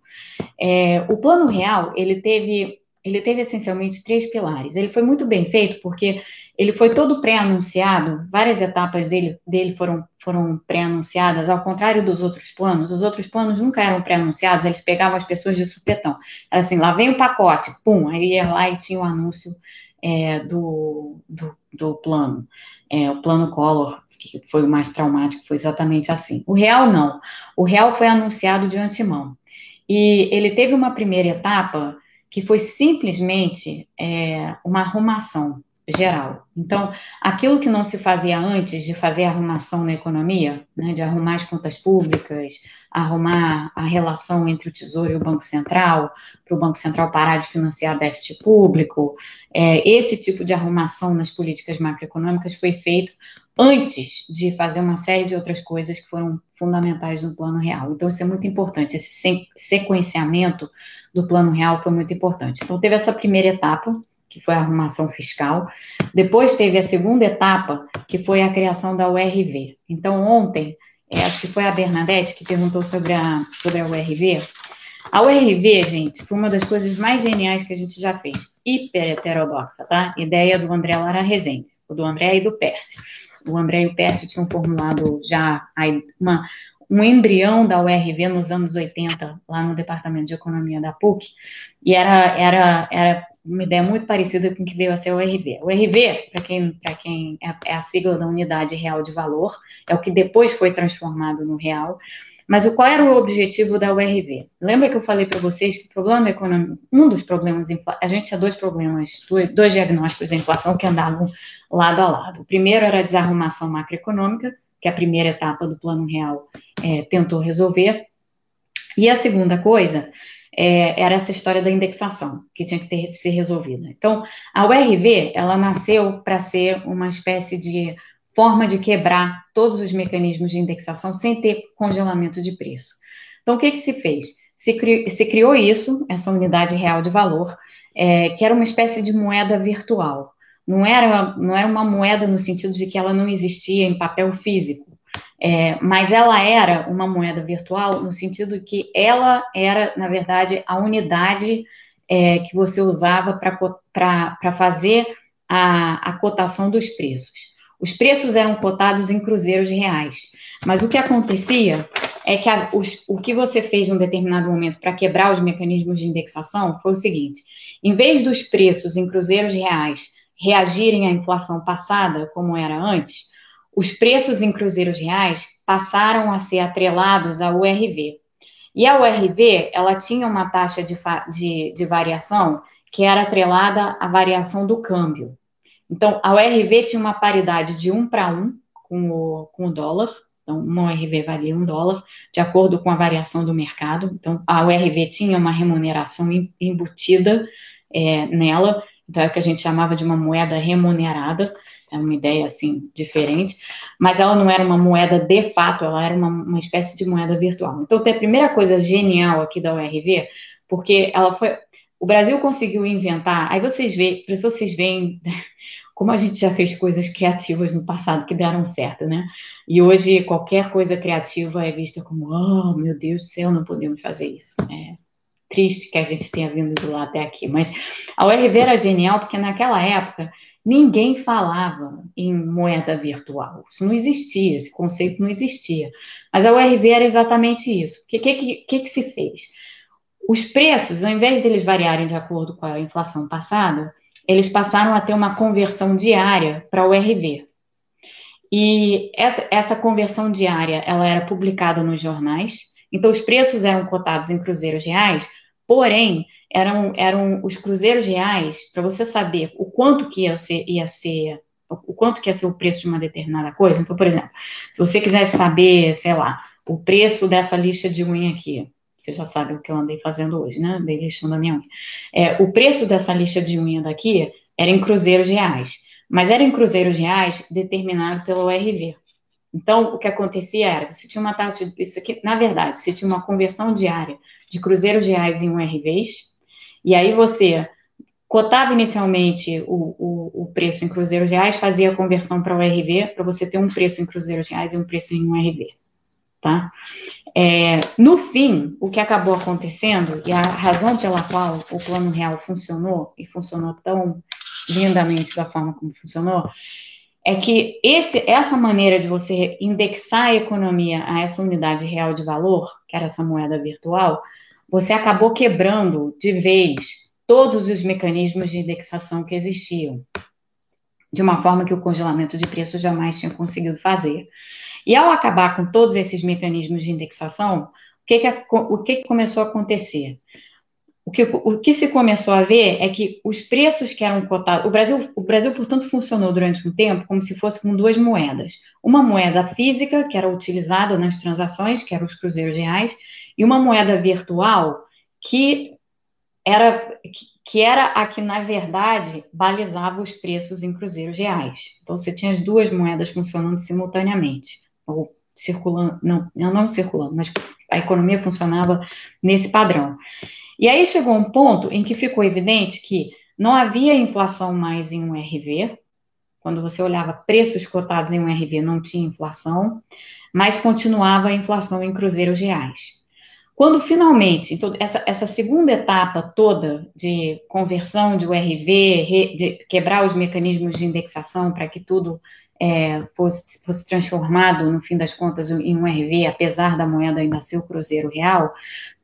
É, o plano real, ele teve, ele teve essencialmente três pilares. Ele foi muito bem feito porque ele foi todo pré-anunciado, várias etapas dele, dele foram, foram pré-anunciadas, ao contrário dos outros planos. Os outros planos nunca eram pré-anunciados, eles pegavam as pessoas de supetão. Era assim, lá vem o pacote, pum, aí ia lá e tinha o anúncio é, do, do, do, plano. É, o plano Collor, que foi o mais traumático, foi exatamente assim. O real não. O real foi anunciado de antemão. E ele teve uma primeira etapa que foi simplesmente é, uma arrumação geral. Então, aquilo que não se fazia antes de fazer arrumação na economia, né, de arrumar as contas públicas, arrumar a relação entre o Tesouro e o Banco Central, para o Banco Central parar de financiar déficit público, é, esse tipo de arrumação nas políticas macroeconômicas foi feito antes de fazer uma série de outras coisas que foram fundamentais no plano real. Então, isso é muito importante. Esse sequenciamento do plano real foi muito importante. Então, teve essa primeira etapa, que foi a arrumação fiscal. Depois teve a segunda etapa, que foi a criação da URV. Então, ontem, é, acho que foi a Bernadette que perguntou sobre a, sobre a URV. A URV, gente, foi uma das coisas mais geniais que a gente já fez. Hiper heterodoxa, tá? Ideia do André Lara Rezende, do André e do Pércio. O André e o Pércio tinham formulado já uma, um embrião da URV nos anos 80, lá no Departamento de Economia da PUC, e era, era, era uma ideia muito parecida com o que veio a ser o URV. O URV, para quem, quem é, é a sigla da Unidade Real de Valor, é o que depois foi transformado no real, mas qual era o objetivo da URV? Lembra que eu falei para vocês que o problema econômico, um dos problemas, a gente tinha dois problemas, dois diagnósticos da inflação que andavam lado a lado. O primeiro era a desarrumação macroeconômica, que a primeira etapa do Plano Real é, tentou resolver. E a segunda coisa é, era essa história da indexação, que tinha que ter, ser resolvida. Então, a URV, ela nasceu para ser uma espécie de forma de quebrar todos os mecanismos de indexação sem ter congelamento de preço. Então, o que, que se fez? Se, cri, se criou isso, essa unidade real de valor, é, que era uma espécie de moeda virtual. Não era, não era uma moeda no sentido de que ela não existia em papel físico, é, mas ela era uma moeda virtual no sentido que ela era, na verdade, a unidade é, que você usava para fazer a, a cotação dos preços. Os preços eram cotados em cruzeiros reais. Mas o que acontecia é que a, os, o que você fez num determinado momento para quebrar os mecanismos de indexação foi o seguinte: em vez dos preços em cruzeiros reais reagirem à inflação passada, como era antes, os preços em cruzeiros reais passaram a ser atrelados à URV. E a URV, ela tinha uma taxa de, de, de variação que era atrelada à variação do câmbio. Então, a URV tinha uma paridade de 1 para 1 com o, com o dólar. Então, uma URV valia 1 dólar, de acordo com a variação do mercado. Então, a URV tinha uma remuneração embutida é, nela. Então, é o que a gente chamava de uma moeda remunerada. É uma ideia, assim, diferente. Mas ela não era uma moeda de fato, ela era uma, uma espécie de moeda virtual. Então, tem a primeira coisa genial aqui da URV, porque ela foi... O Brasil conseguiu inventar... Aí vocês veem, vocês veem como a gente já fez coisas criativas no passado que deram certo, né? E hoje qualquer coisa criativa é vista como, oh, meu Deus do céu, não podemos fazer isso. É triste que a gente tenha vindo de lá até aqui. Mas a URV era genial porque naquela época ninguém falava em moeda virtual. Isso não existia, esse conceito não existia. Mas a URV era exatamente isso. O que, que, que, que se fez? Os preços, ao invés deles variarem de acordo com a inflação passada, eles passaram a ter uma conversão diária para o RV. E essa, essa conversão diária, ela era publicada nos jornais, então os preços eram cotados em cruzeiros reais, porém, eram, eram os cruzeiros reais, para você saber o quanto que ia ser, ia ser, o quanto que ia ser o preço de uma determinada coisa. Então, por exemplo, se você quisesse saber, sei lá, o preço dessa lixa de unha aqui, você já sabe o que eu andei fazendo hoje, né? Andei lixando a minha unha. É, o preço dessa lixa de unha daqui era em cruzeiros reais, mas era em cruzeiros reais determinado pelo ORV. Então, o que acontecia era, você tinha uma taxa de, isso aqui, na verdade, você tinha uma conversão diária de cruzeiros reais em URVs, e aí você cotava inicialmente o, o, o preço em cruzeiros reais, fazia a conversão para URV, para você ter um preço em cruzeiros reais e um preço em URV tá? É, no fim, o que acabou acontecendo, e a razão pela qual o plano real funcionou, e funcionou tão lindamente da forma como funcionou, é que esse, essa maneira de você indexar a economia a essa unidade real de valor, que era essa moeda virtual, você acabou quebrando de vez todos os mecanismos de indexação que existiam, de uma forma que o congelamento de preços jamais tinha conseguido fazer. E ao acabar com todos esses mecanismos de indexação, o que, que, o que, que começou a acontecer? O que, o que se começou a ver é que os preços que eram cotados. O Brasil, o Brasil, portanto, funcionou durante um tempo como se fosse com duas moedas. Uma moeda física, que era utilizada nas transações, que eram os cruzeiros reais, e uma moeda virtual, que era, que era a que, na verdade, balizava os preços em cruzeiros reais. Então, você tinha as duas moedas funcionando simultaneamente, ou circulando, não, não circulando, mas a economia funcionava nesse padrão. E aí chegou um ponto em que ficou evidente que não havia inflação mais em um RV, quando você olhava preços cotados em um RV não tinha inflação, mas continuava a inflação em cruzeiros reais. Quando finalmente, então, essa, essa, segunda etapa toda de conversão de URV, re, de quebrar os mecanismos de indexação para que tudo é, fosse, fosse, transformado, no fim das contas, em um RV, apesar da moeda ainda ser o Cruzeiro Real,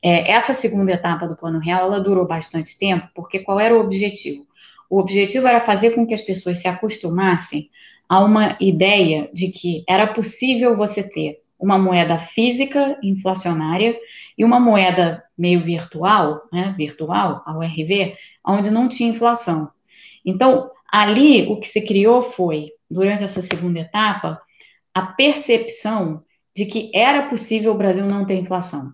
é, essa segunda etapa do Plano Real, ela durou bastante tempo, porque qual era o objetivo? O objetivo era fazer com que as pessoas se acostumassem a uma ideia de que era possível você ter uma moeda física inflacionária e uma moeda meio virtual, né, virtual, a URV, onde não tinha inflação. Então, ali o que se criou foi durante essa segunda etapa, a percepção de que era possível o Brasil não ter inflação,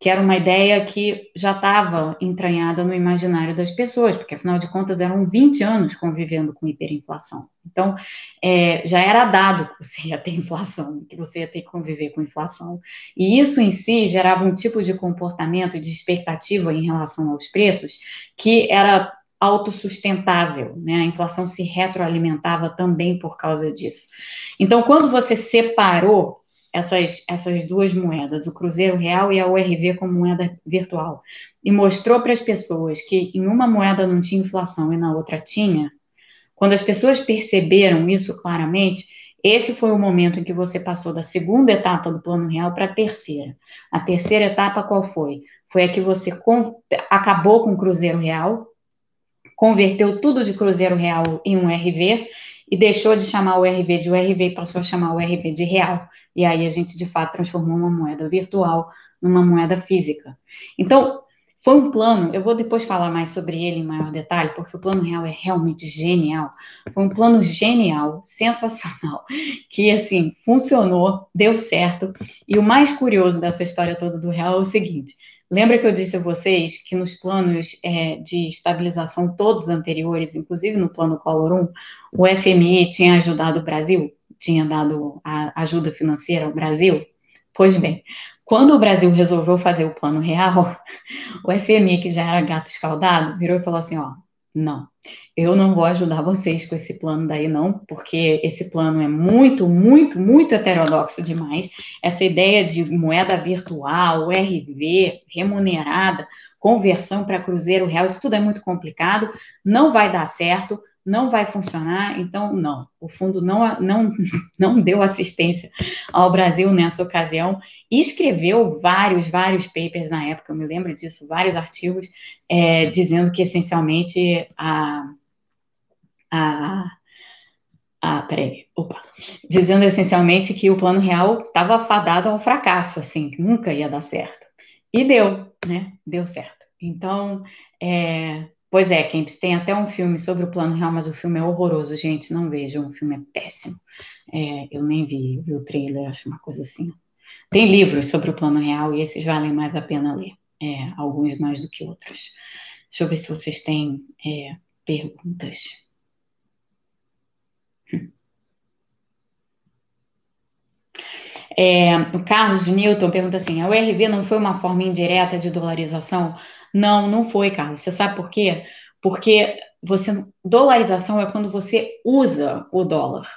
que era uma ideia que já estava entranhada no imaginário das pessoas, porque afinal de contas eram 20 anos convivendo com hiperinflação. Então, é, já era dado que você ia ter inflação, que você ia ter que conviver com inflação. E isso em si gerava um tipo de comportamento de expectativa em relação aos preços que era autossustentável, né? A inflação se retroalimentava também por causa disso. Então, quando você separou essas, essas duas moedas, o Cruzeiro Real e a URV como moeda virtual, e mostrou para as pessoas que em uma moeda não tinha inflação e na outra tinha, quando as pessoas perceberam isso claramente, esse foi o momento em que você passou da segunda etapa do Plano Real para a terceira. A terceira etapa qual foi? Foi a que você acabou com o Cruzeiro Real, converteu tudo de Cruzeiro Real em um RV e deixou de chamar o RV de URV e passou a chamar o RV de real. E aí a gente, de fato, transformou uma moeda virtual numa moeda física. Então, foi um plano, eu vou depois falar mais sobre ele em maior detalhe, porque o plano real é realmente genial. Foi um plano genial, sensacional, que assim, funcionou, deu certo. E o mais curioso dessa história toda do real é o seguinte: Lembra que eu disse a vocês que nos planos é, de estabilização todos anteriores, inclusive no plano Collor 1, o FMI tinha ajudado o Brasil? Tinha dado a ajuda financeira ao Brasil? Pois bem, quando o Brasil resolveu fazer o plano real, o FMI, que já era gato escaldado, virou e falou assim: ó, não, eu não vou ajudar vocês com esse plano daí, não, porque esse plano é muito, muito, muito heterodoxo demais. Essa ideia de moeda virtual, RV, remunerada, conversão para cruzeiro real, isso tudo é muito complicado, não vai dar certo não vai funcionar, então não. O fundo não, não, não deu assistência ao Brasil nessa ocasião e escreveu vários, vários papers na época, eu me lembro disso, vários artigos, é, dizendo que essencialmente a. a ah, peraí, opa. Dizendo essencialmente que o plano real estava fadado ao fracasso, assim, que nunca ia dar certo. E deu, né? Deu certo. Então, é, Pois é, Kempis, tem até um filme sobre o Plano Real, mas o filme é horroroso, gente, não vejam, o filme é péssimo. É, eu nem vi, vi o trailer, acho uma coisa assim. Tem livros sobre o Plano Real e esses valem mais a pena ler, é, alguns mais do que outros. Deixa eu ver se vocês têm é, perguntas. É, o Carlos Newton pergunta assim: a URV não foi uma forma indireta de dolarização? Não, não foi, Carlos. Você sabe por quê? Porque você dolarização é quando você usa o dólar.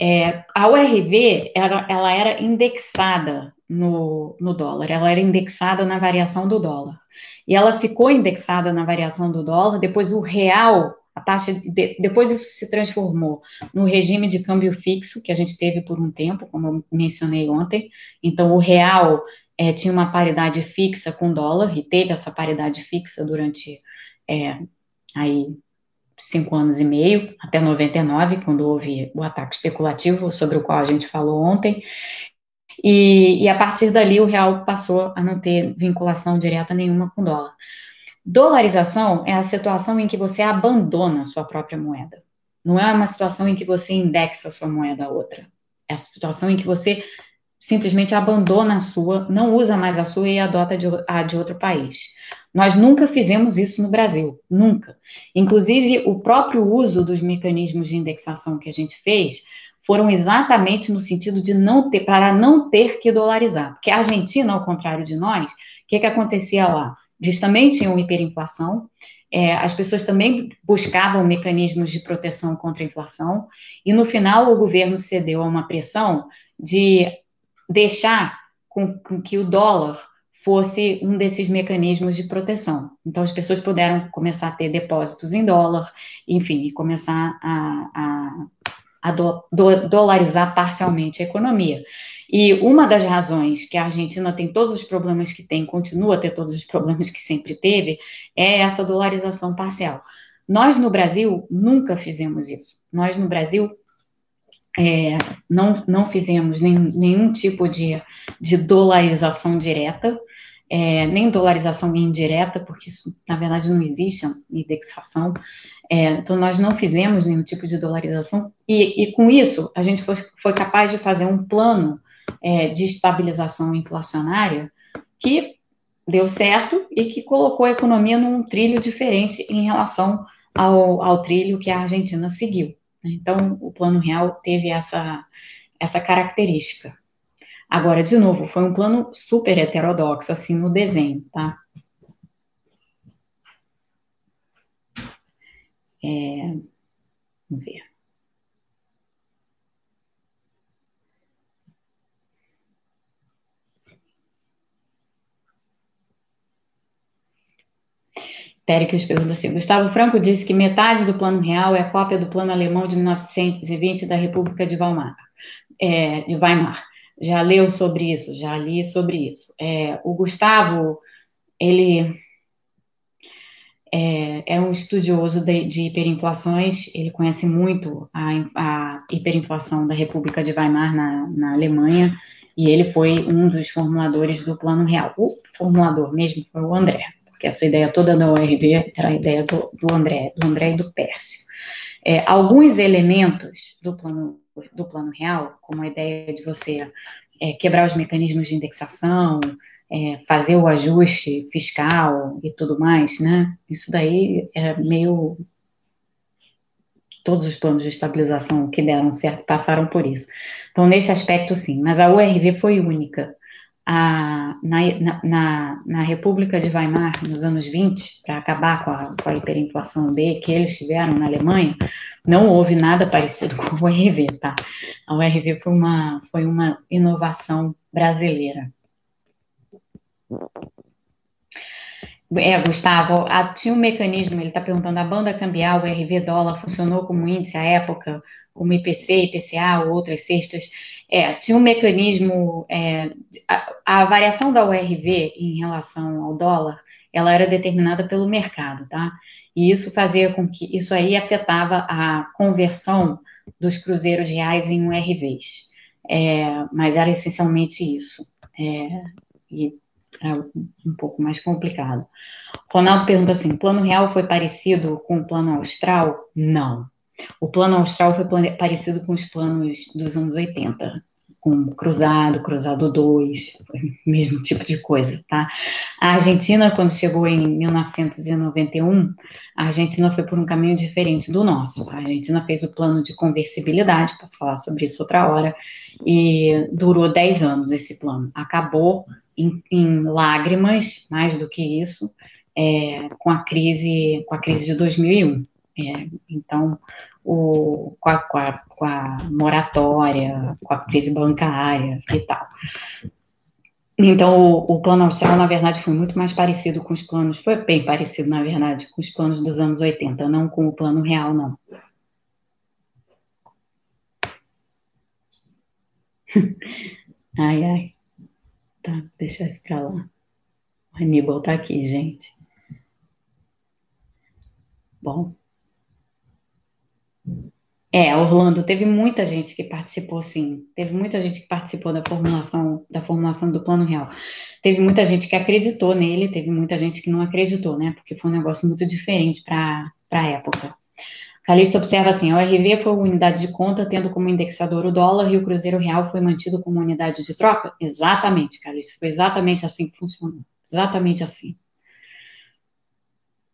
É, a URV era, ela era indexada no, no dólar, ela era indexada na variação do dólar. E ela ficou indexada na variação do dólar, depois o real, a taxa, de, depois isso se transformou no regime de câmbio fixo, que a gente teve por um tempo, como eu mencionei ontem. Então, o real é, tinha uma paridade fixa com dólar e teve essa paridade fixa durante é, aí cinco anos e meio, até 99, quando houve o ataque especulativo sobre o qual a gente falou ontem. E, e a partir dali o real passou a não ter vinculação direta nenhuma com o dólar. Dolarização é a situação em que você abandona a sua própria moeda. Não é uma situação em que você indexa a sua moeda a outra. É a situação em que você simplesmente abandona a sua, não usa mais a sua e adota a de outro país. Nós nunca fizemos isso no Brasil, nunca. Inclusive, o próprio uso dos mecanismos de indexação que a gente fez foram exatamente no sentido de não ter, para não ter que dolarizar. Porque a Argentina, ao contrário de nós, o que, que acontecia lá? Eles também tinham hiperinflação, é, as pessoas também buscavam mecanismos de proteção contra a inflação, e no final o governo cedeu a uma pressão de deixar com, que o dólar fosse um desses mecanismos de proteção. Então, as pessoas puderam começar a ter depósitos em dólar, enfim, e começar a, a, a do, do, dolarizar parcialmente a economia. E uma das razões que a Argentina tem todos os problemas que tem, continua a ter todos os problemas que sempre teve, é essa dolarização parcial. Nós no Brasil nunca fizemos isso. Nós no Brasil é, não, não fizemos nenhum, nenhum tipo de, de dolarização direta, é, nem dolarização indireta, porque isso, na verdade, não existe indexação. É, então, nós não fizemos nenhum tipo de dolarização, e, e com isso, a gente foi, foi, capaz de fazer um plano é, de estabilização inflacionária que deu certo e que colocou a economia num trilho diferente em relação ao, ao trilho que a Argentina seguiu. Então, o plano real teve essa, essa característica. Agora, de novo, foi um plano super heterodoxo, assim, no desenho, tá? É, vamos ver. Péricles pergunta assim: Gustavo Franco disse que metade do plano real é cópia do plano alemão de 1920 da República de Weimar. É, de Weimar. Já leu sobre isso? Já li sobre isso. É, o Gustavo, ele é, é um estudioso de, de, hiperinflações, ele conhece muito a, a hiperinflação da República de Weimar na, na Alemanha, e ele foi um dos formuladores do Plano Real. O formulador mesmo foi o André que essa ideia toda da ORV era a ideia do, do André, do André e do Pércio. É, alguns elementos do plano, do plano real, como a ideia de você é, quebrar os mecanismos de indexação, é, fazer o ajuste fiscal e tudo mais, né? Isso daí é meio. Todos os planos de estabilização que deram certo passaram por isso. Então, nesse aspecto, sim. Mas a URV foi única a, na, na, na, República de Weimar, nos anos 20, para acabar com a, com a hiperinflação de, que eles tiveram na Alemanha, não houve nada parecido com o URV, tá? A URV foi uma, foi uma inovação brasileira. É, Gustavo, a, tinha um mecanismo, ele está perguntando, a banda cambial, o RV dólar, funcionou como índice à época, como IPC, IPCA ou outras cestas? É, tinha um mecanismo, é, a, a, variação da URV em relação ao dólar, ela era determinada pelo mercado, tá? E isso fazia com que, isso aí afetava a conversão dos cruzeiros reais em URVs. É, mas era essencialmente isso. É, e era um pouco mais complicado. Ronaldo pergunta assim: plano real foi parecido com o plano austral? Não. O plano austral foi parecido com os planos dos anos 80, com cruzado, cruzado 2, mesmo tipo de coisa, tá? A Argentina, quando chegou em 1991, a Argentina foi por um caminho diferente do nosso. A Argentina fez o plano de conversibilidade, posso falar sobre isso outra hora, e durou 10 anos esse plano. Acabou em, em lágrimas, mais do que isso, é, com a crise, com a crise de 2001. É, então, o, com, a, com, a, com a moratória, com a crise bancária e tal. Então, o, o, plano austral, na verdade, foi muito mais parecido com os planos, foi bem parecido, na verdade, com os planos dos anos 80, não com o plano real, não. ai, ai. Tá, deixa isso pra lá. O Aníbal tá aqui, gente. Bom. É, Orlando, teve muita gente que participou, sim. Teve muita gente que participou da formulação, da formulação do Plano Real. Teve muita gente que acreditou nele, teve muita gente que não acreditou, né? Porque foi um negócio muito diferente para a época. Calixto observa assim: a ORV foi unidade de conta, tendo como indexador o dólar, e o Cruzeiro Real foi mantido como unidade de troca? Exatamente, Calixto, foi exatamente assim que funcionou. Exatamente assim.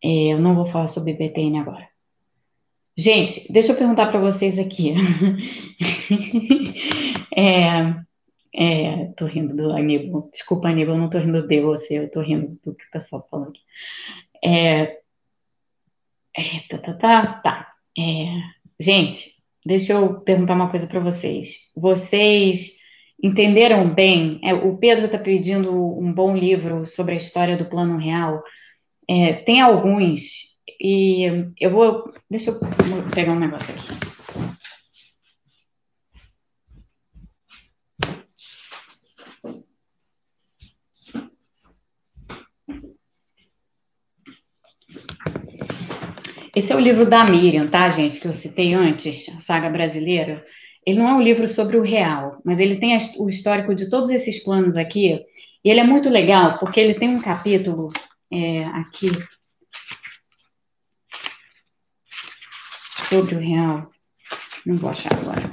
É, eu não vou falar sobre BTN agora. Gente, deixa eu perguntar para vocês aqui. é, é, tô rindo do Aníbal. Desculpa, Aníbal, não tô rindo de você, eu tô rindo do que o pessoal tá falando. É, é, tá, tá, tá, tá. É, gente, deixa eu perguntar uma coisa para vocês. Vocês entenderam bem? É, o Pedro está pedindo um bom livro sobre a história do Plano Real. É, tem alguns, e eu vou. Deixa eu pegar um negócio aqui. Esse é o livro da Miriam, tá, gente, que eu citei antes, a saga brasileira. Ele não é um livro sobre o real, mas ele tem o histórico de todos esses planos aqui. E ele é muito legal, porque ele tem um capítulo é, aqui sobre o real. Não vou achar agora.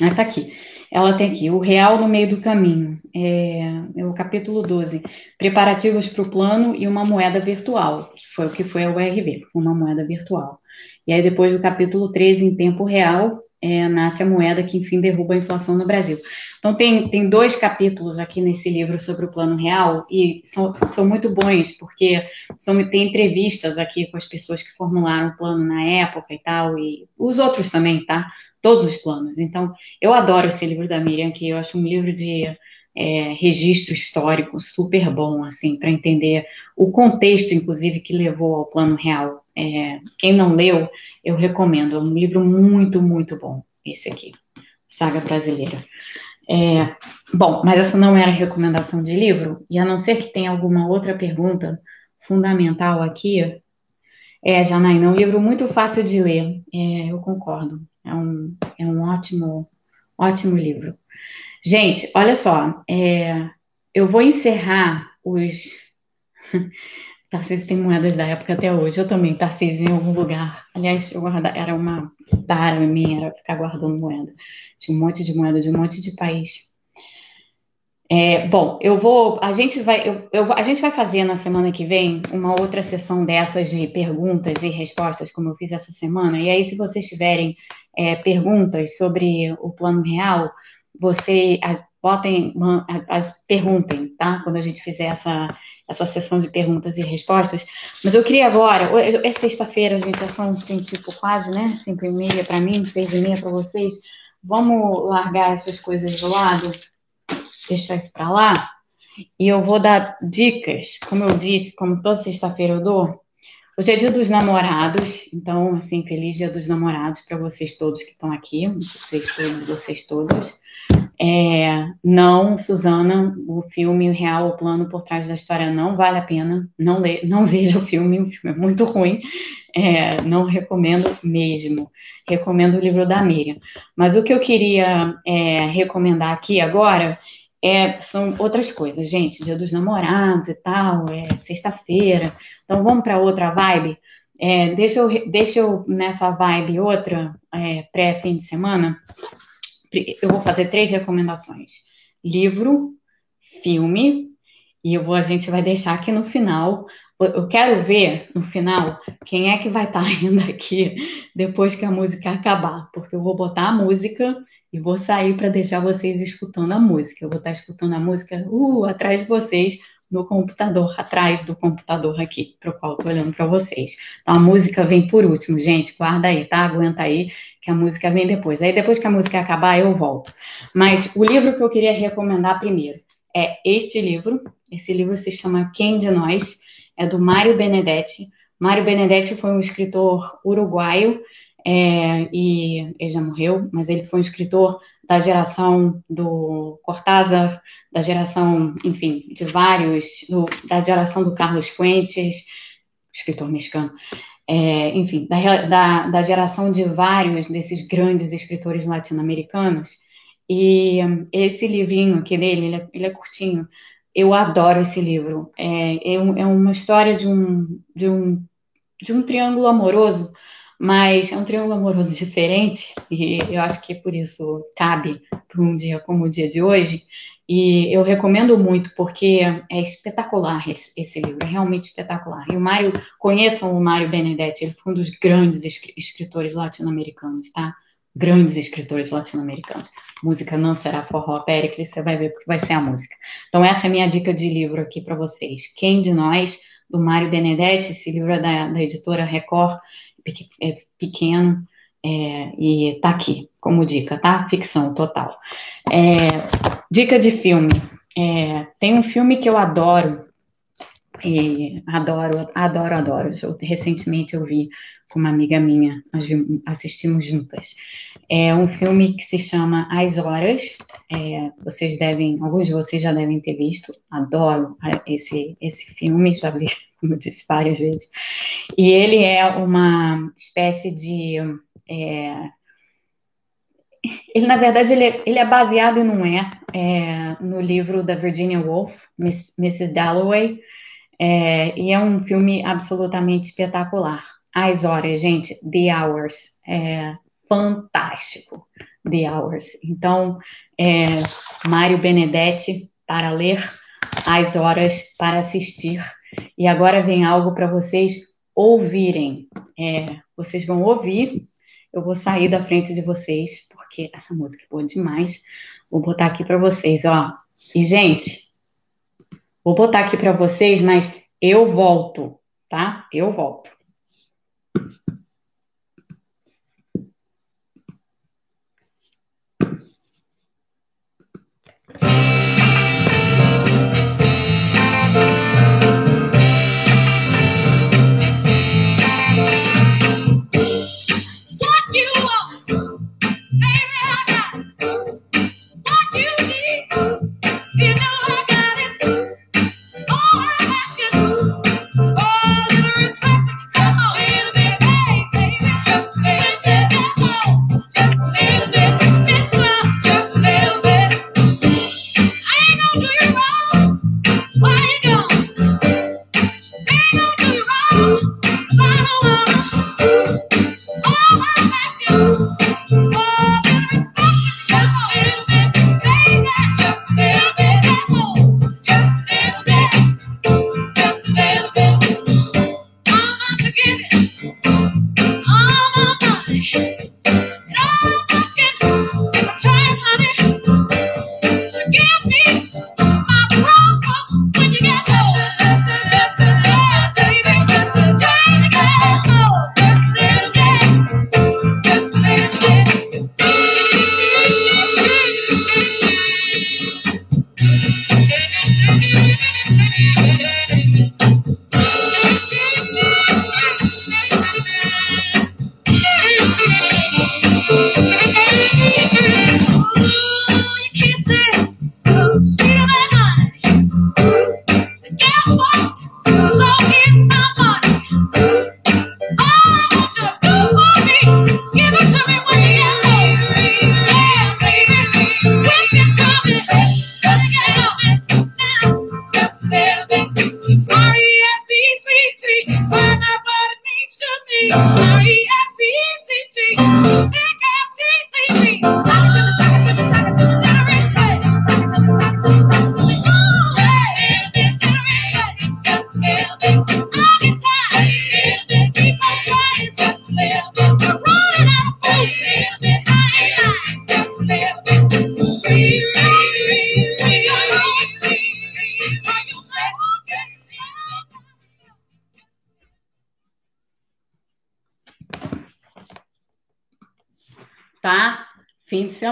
Ah, tá aqui. Ela tem aqui, o real no meio do caminho. É, é o capítulo 12. Preparativos para o plano e uma moeda virtual, que foi o que foi a URV, uma moeda virtual. E aí, depois do capítulo 13, em tempo real, é, nasce a moeda que, enfim, derruba a inflação no Brasil. Então, tem, tem dois capítulos aqui nesse livro sobre o Plano Real, e são, são muito bons, porque são, tem entrevistas aqui com as pessoas que formularam o plano na época e tal, e os outros também, tá? Todos os planos. Então, eu adoro esse livro da Miriam, que eu acho um livro de é, registro histórico super bom, assim, para entender o contexto, inclusive, que levou ao Plano Real é, quem não leu, eu recomendo. É um livro muito, muito bom, esse aqui, Saga Brasileira. É, bom, mas essa não era recomendação de livro, e a não ser que tenha alguma outra pergunta fundamental aqui, é, Janaína, é um livro muito fácil de ler, é, eu concordo. É um, é um ótimo, ótimo livro. Gente, olha só, é, eu vou encerrar os Tarcísio tem moedas da época até hoje. Eu também, Tarcísio, em algum lugar. Aliás, eu guarda, era uma tara minha, era ficar guardando moeda. Tinha um monte de moeda de um monte de país. É, bom, eu vou. A gente vai, eu, eu, a gente vai fazer na semana que vem uma outra sessão dessas de perguntas e respostas, como eu fiz essa semana. E aí, se vocês tiverem é, perguntas sobre o plano real, você a, botem, as, perguntem, tá? Quando a gente fizer essa essa sessão de perguntas e respostas. Mas eu queria agora, é sexta-feira, gente, já são assim, tipo quase, né? Cinco e meia para mim, seis e meia para vocês. Vamos largar essas coisas do lado, deixar isso para lá. E eu vou dar dicas, como eu disse, como toda sexta-feira eu dou. Hoje é dia dos namorados, então, assim, feliz dia dos namorados para vocês todos que estão aqui, vocês todos e vocês todas. É, não, Suzana, o filme Real, o plano por trás da história não vale a pena. Não, le, não veja o filme, o filme é muito ruim. É, não recomendo mesmo. Recomendo o livro da Miriam. Mas o que eu queria é, recomendar aqui agora é, são outras coisas, gente. Dia dos namorados e tal, é sexta-feira. Então vamos para outra vibe. É, deixa, eu, deixa eu nessa vibe outra, é, pré-fim de semana eu vou fazer três recomendações: livro, filme, e eu vou, a gente vai deixar aqui no final. Eu quero ver no final quem é que vai estar ainda aqui depois que a música acabar, porque eu vou botar a música e vou sair para deixar vocês escutando a música. Eu vou estar escutando a música uh, atrás de vocês no computador, atrás do computador aqui, para o qual estou olhando para vocês. Então a música vem por último, gente, guarda aí, tá? Aguenta aí, que a música vem depois. Aí depois que a música acabar, eu volto. Mas o livro que eu queria recomendar primeiro é este livro. Esse livro se chama Quem de Nós? É do Mário Benedetti. Mário Benedetti foi um escritor uruguaio é, e ele já morreu, mas ele foi um escritor da geração do Cortázar, da geração, enfim, de vários, do, da geração do Carlos Fuentes, escritor mexicano, é, enfim, da, da, da, geração de vários desses grandes escritores latino-americanos. E esse livrinho aqui dele, ele é, ele é curtinho, eu adoro esse livro. É, é, é, uma história de um, de, um, de um triângulo amoroso, mas é um triângulo amoroso diferente, e eu acho que por isso cabe para um dia como o dia de hoje. E eu recomendo muito, porque é espetacular esse, esse, livro, é realmente espetacular. E o Mário, conheçam o Mário Benedetti, ele foi um dos grandes escritores latino-americanos, tá? Grandes escritores latino-americanos. Música não será forró, Péricles, você vai ver porque vai ser a música. Então, essa é a minha dica de livro aqui para vocês. Quem de nós, do Mário Benedetti, esse livro é da, da editora Record, é pequeno, é, e tá aqui como dica, tá? Ficção total. É, dica de filme. É, tem um filme que eu adoro, e adoro, adoro, adoro. Eu, recentemente eu vi com uma amiga minha, nós assistimos juntas. É um filme que se chama As Horas. É, vocês devem, alguns de vocês já devem ter visto. Adoro esse, esse filme, já vi, como disse várias vezes. E ele é uma espécie de é, ele, na verdade, ele é, ele é, baseado e não é, é, no livro da Virginia Woolf, Miss, Mrs. Dalloway, é, e é um filme absolutamente espetacular. As horas, gente, The Hours, é fantástico, The Hours. Então, é, Mário Benedetti para ler, As horas para assistir. E agora vem algo para vocês ouvirem. É, vocês vão ouvir eu vou sair da frente de vocês, porque essa música é boa demais. Vou botar aqui para vocês, ó. E, gente, vou botar aqui para vocês, mas eu volto, tá? Eu volto.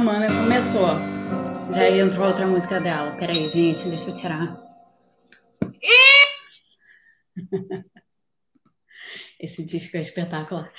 Semana começou. Já entrou outra música dela. Peraí, gente, deixa eu tirar. Esse disco é espetacular.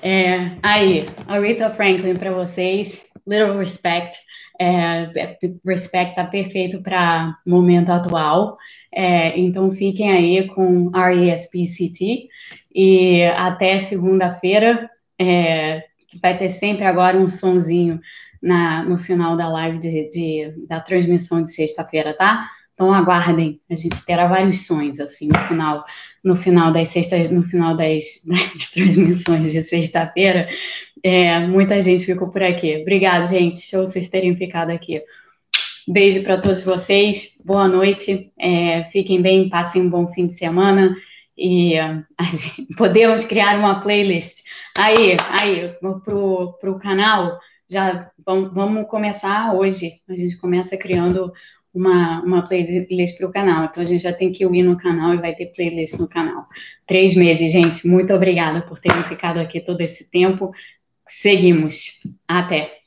É, aí, Aretha Franklin para vocês. Little Respect. É, é Respect está perfeito para momento atual. É, então fiquem aí com RESPCT e até segunda-feira. É, vai ter sempre agora um sonzinho na, no final da live de, de da transmissão de sexta-feira, tá? Então aguardem, a gente terá vários sonhos assim no final, no final das sexta, no final das, das transmissões de sexta-feira. É, muita gente ficou por aqui. Obrigada, gente. Show vocês terem ficado aqui. Beijo para todos vocês. Boa noite. É, fiquem bem, passem um bom fim de semana e gente, podemos criar uma playlist. Aí, aí, pro, pro canal, já vamos, começar hoje. A gente começa criando uma, uma playlist para o canal. Então a gente já tem que ir no canal e vai ter playlist no canal. Três meses, gente. Muito obrigada por terem ficado aqui todo esse tempo. Seguimos. Até.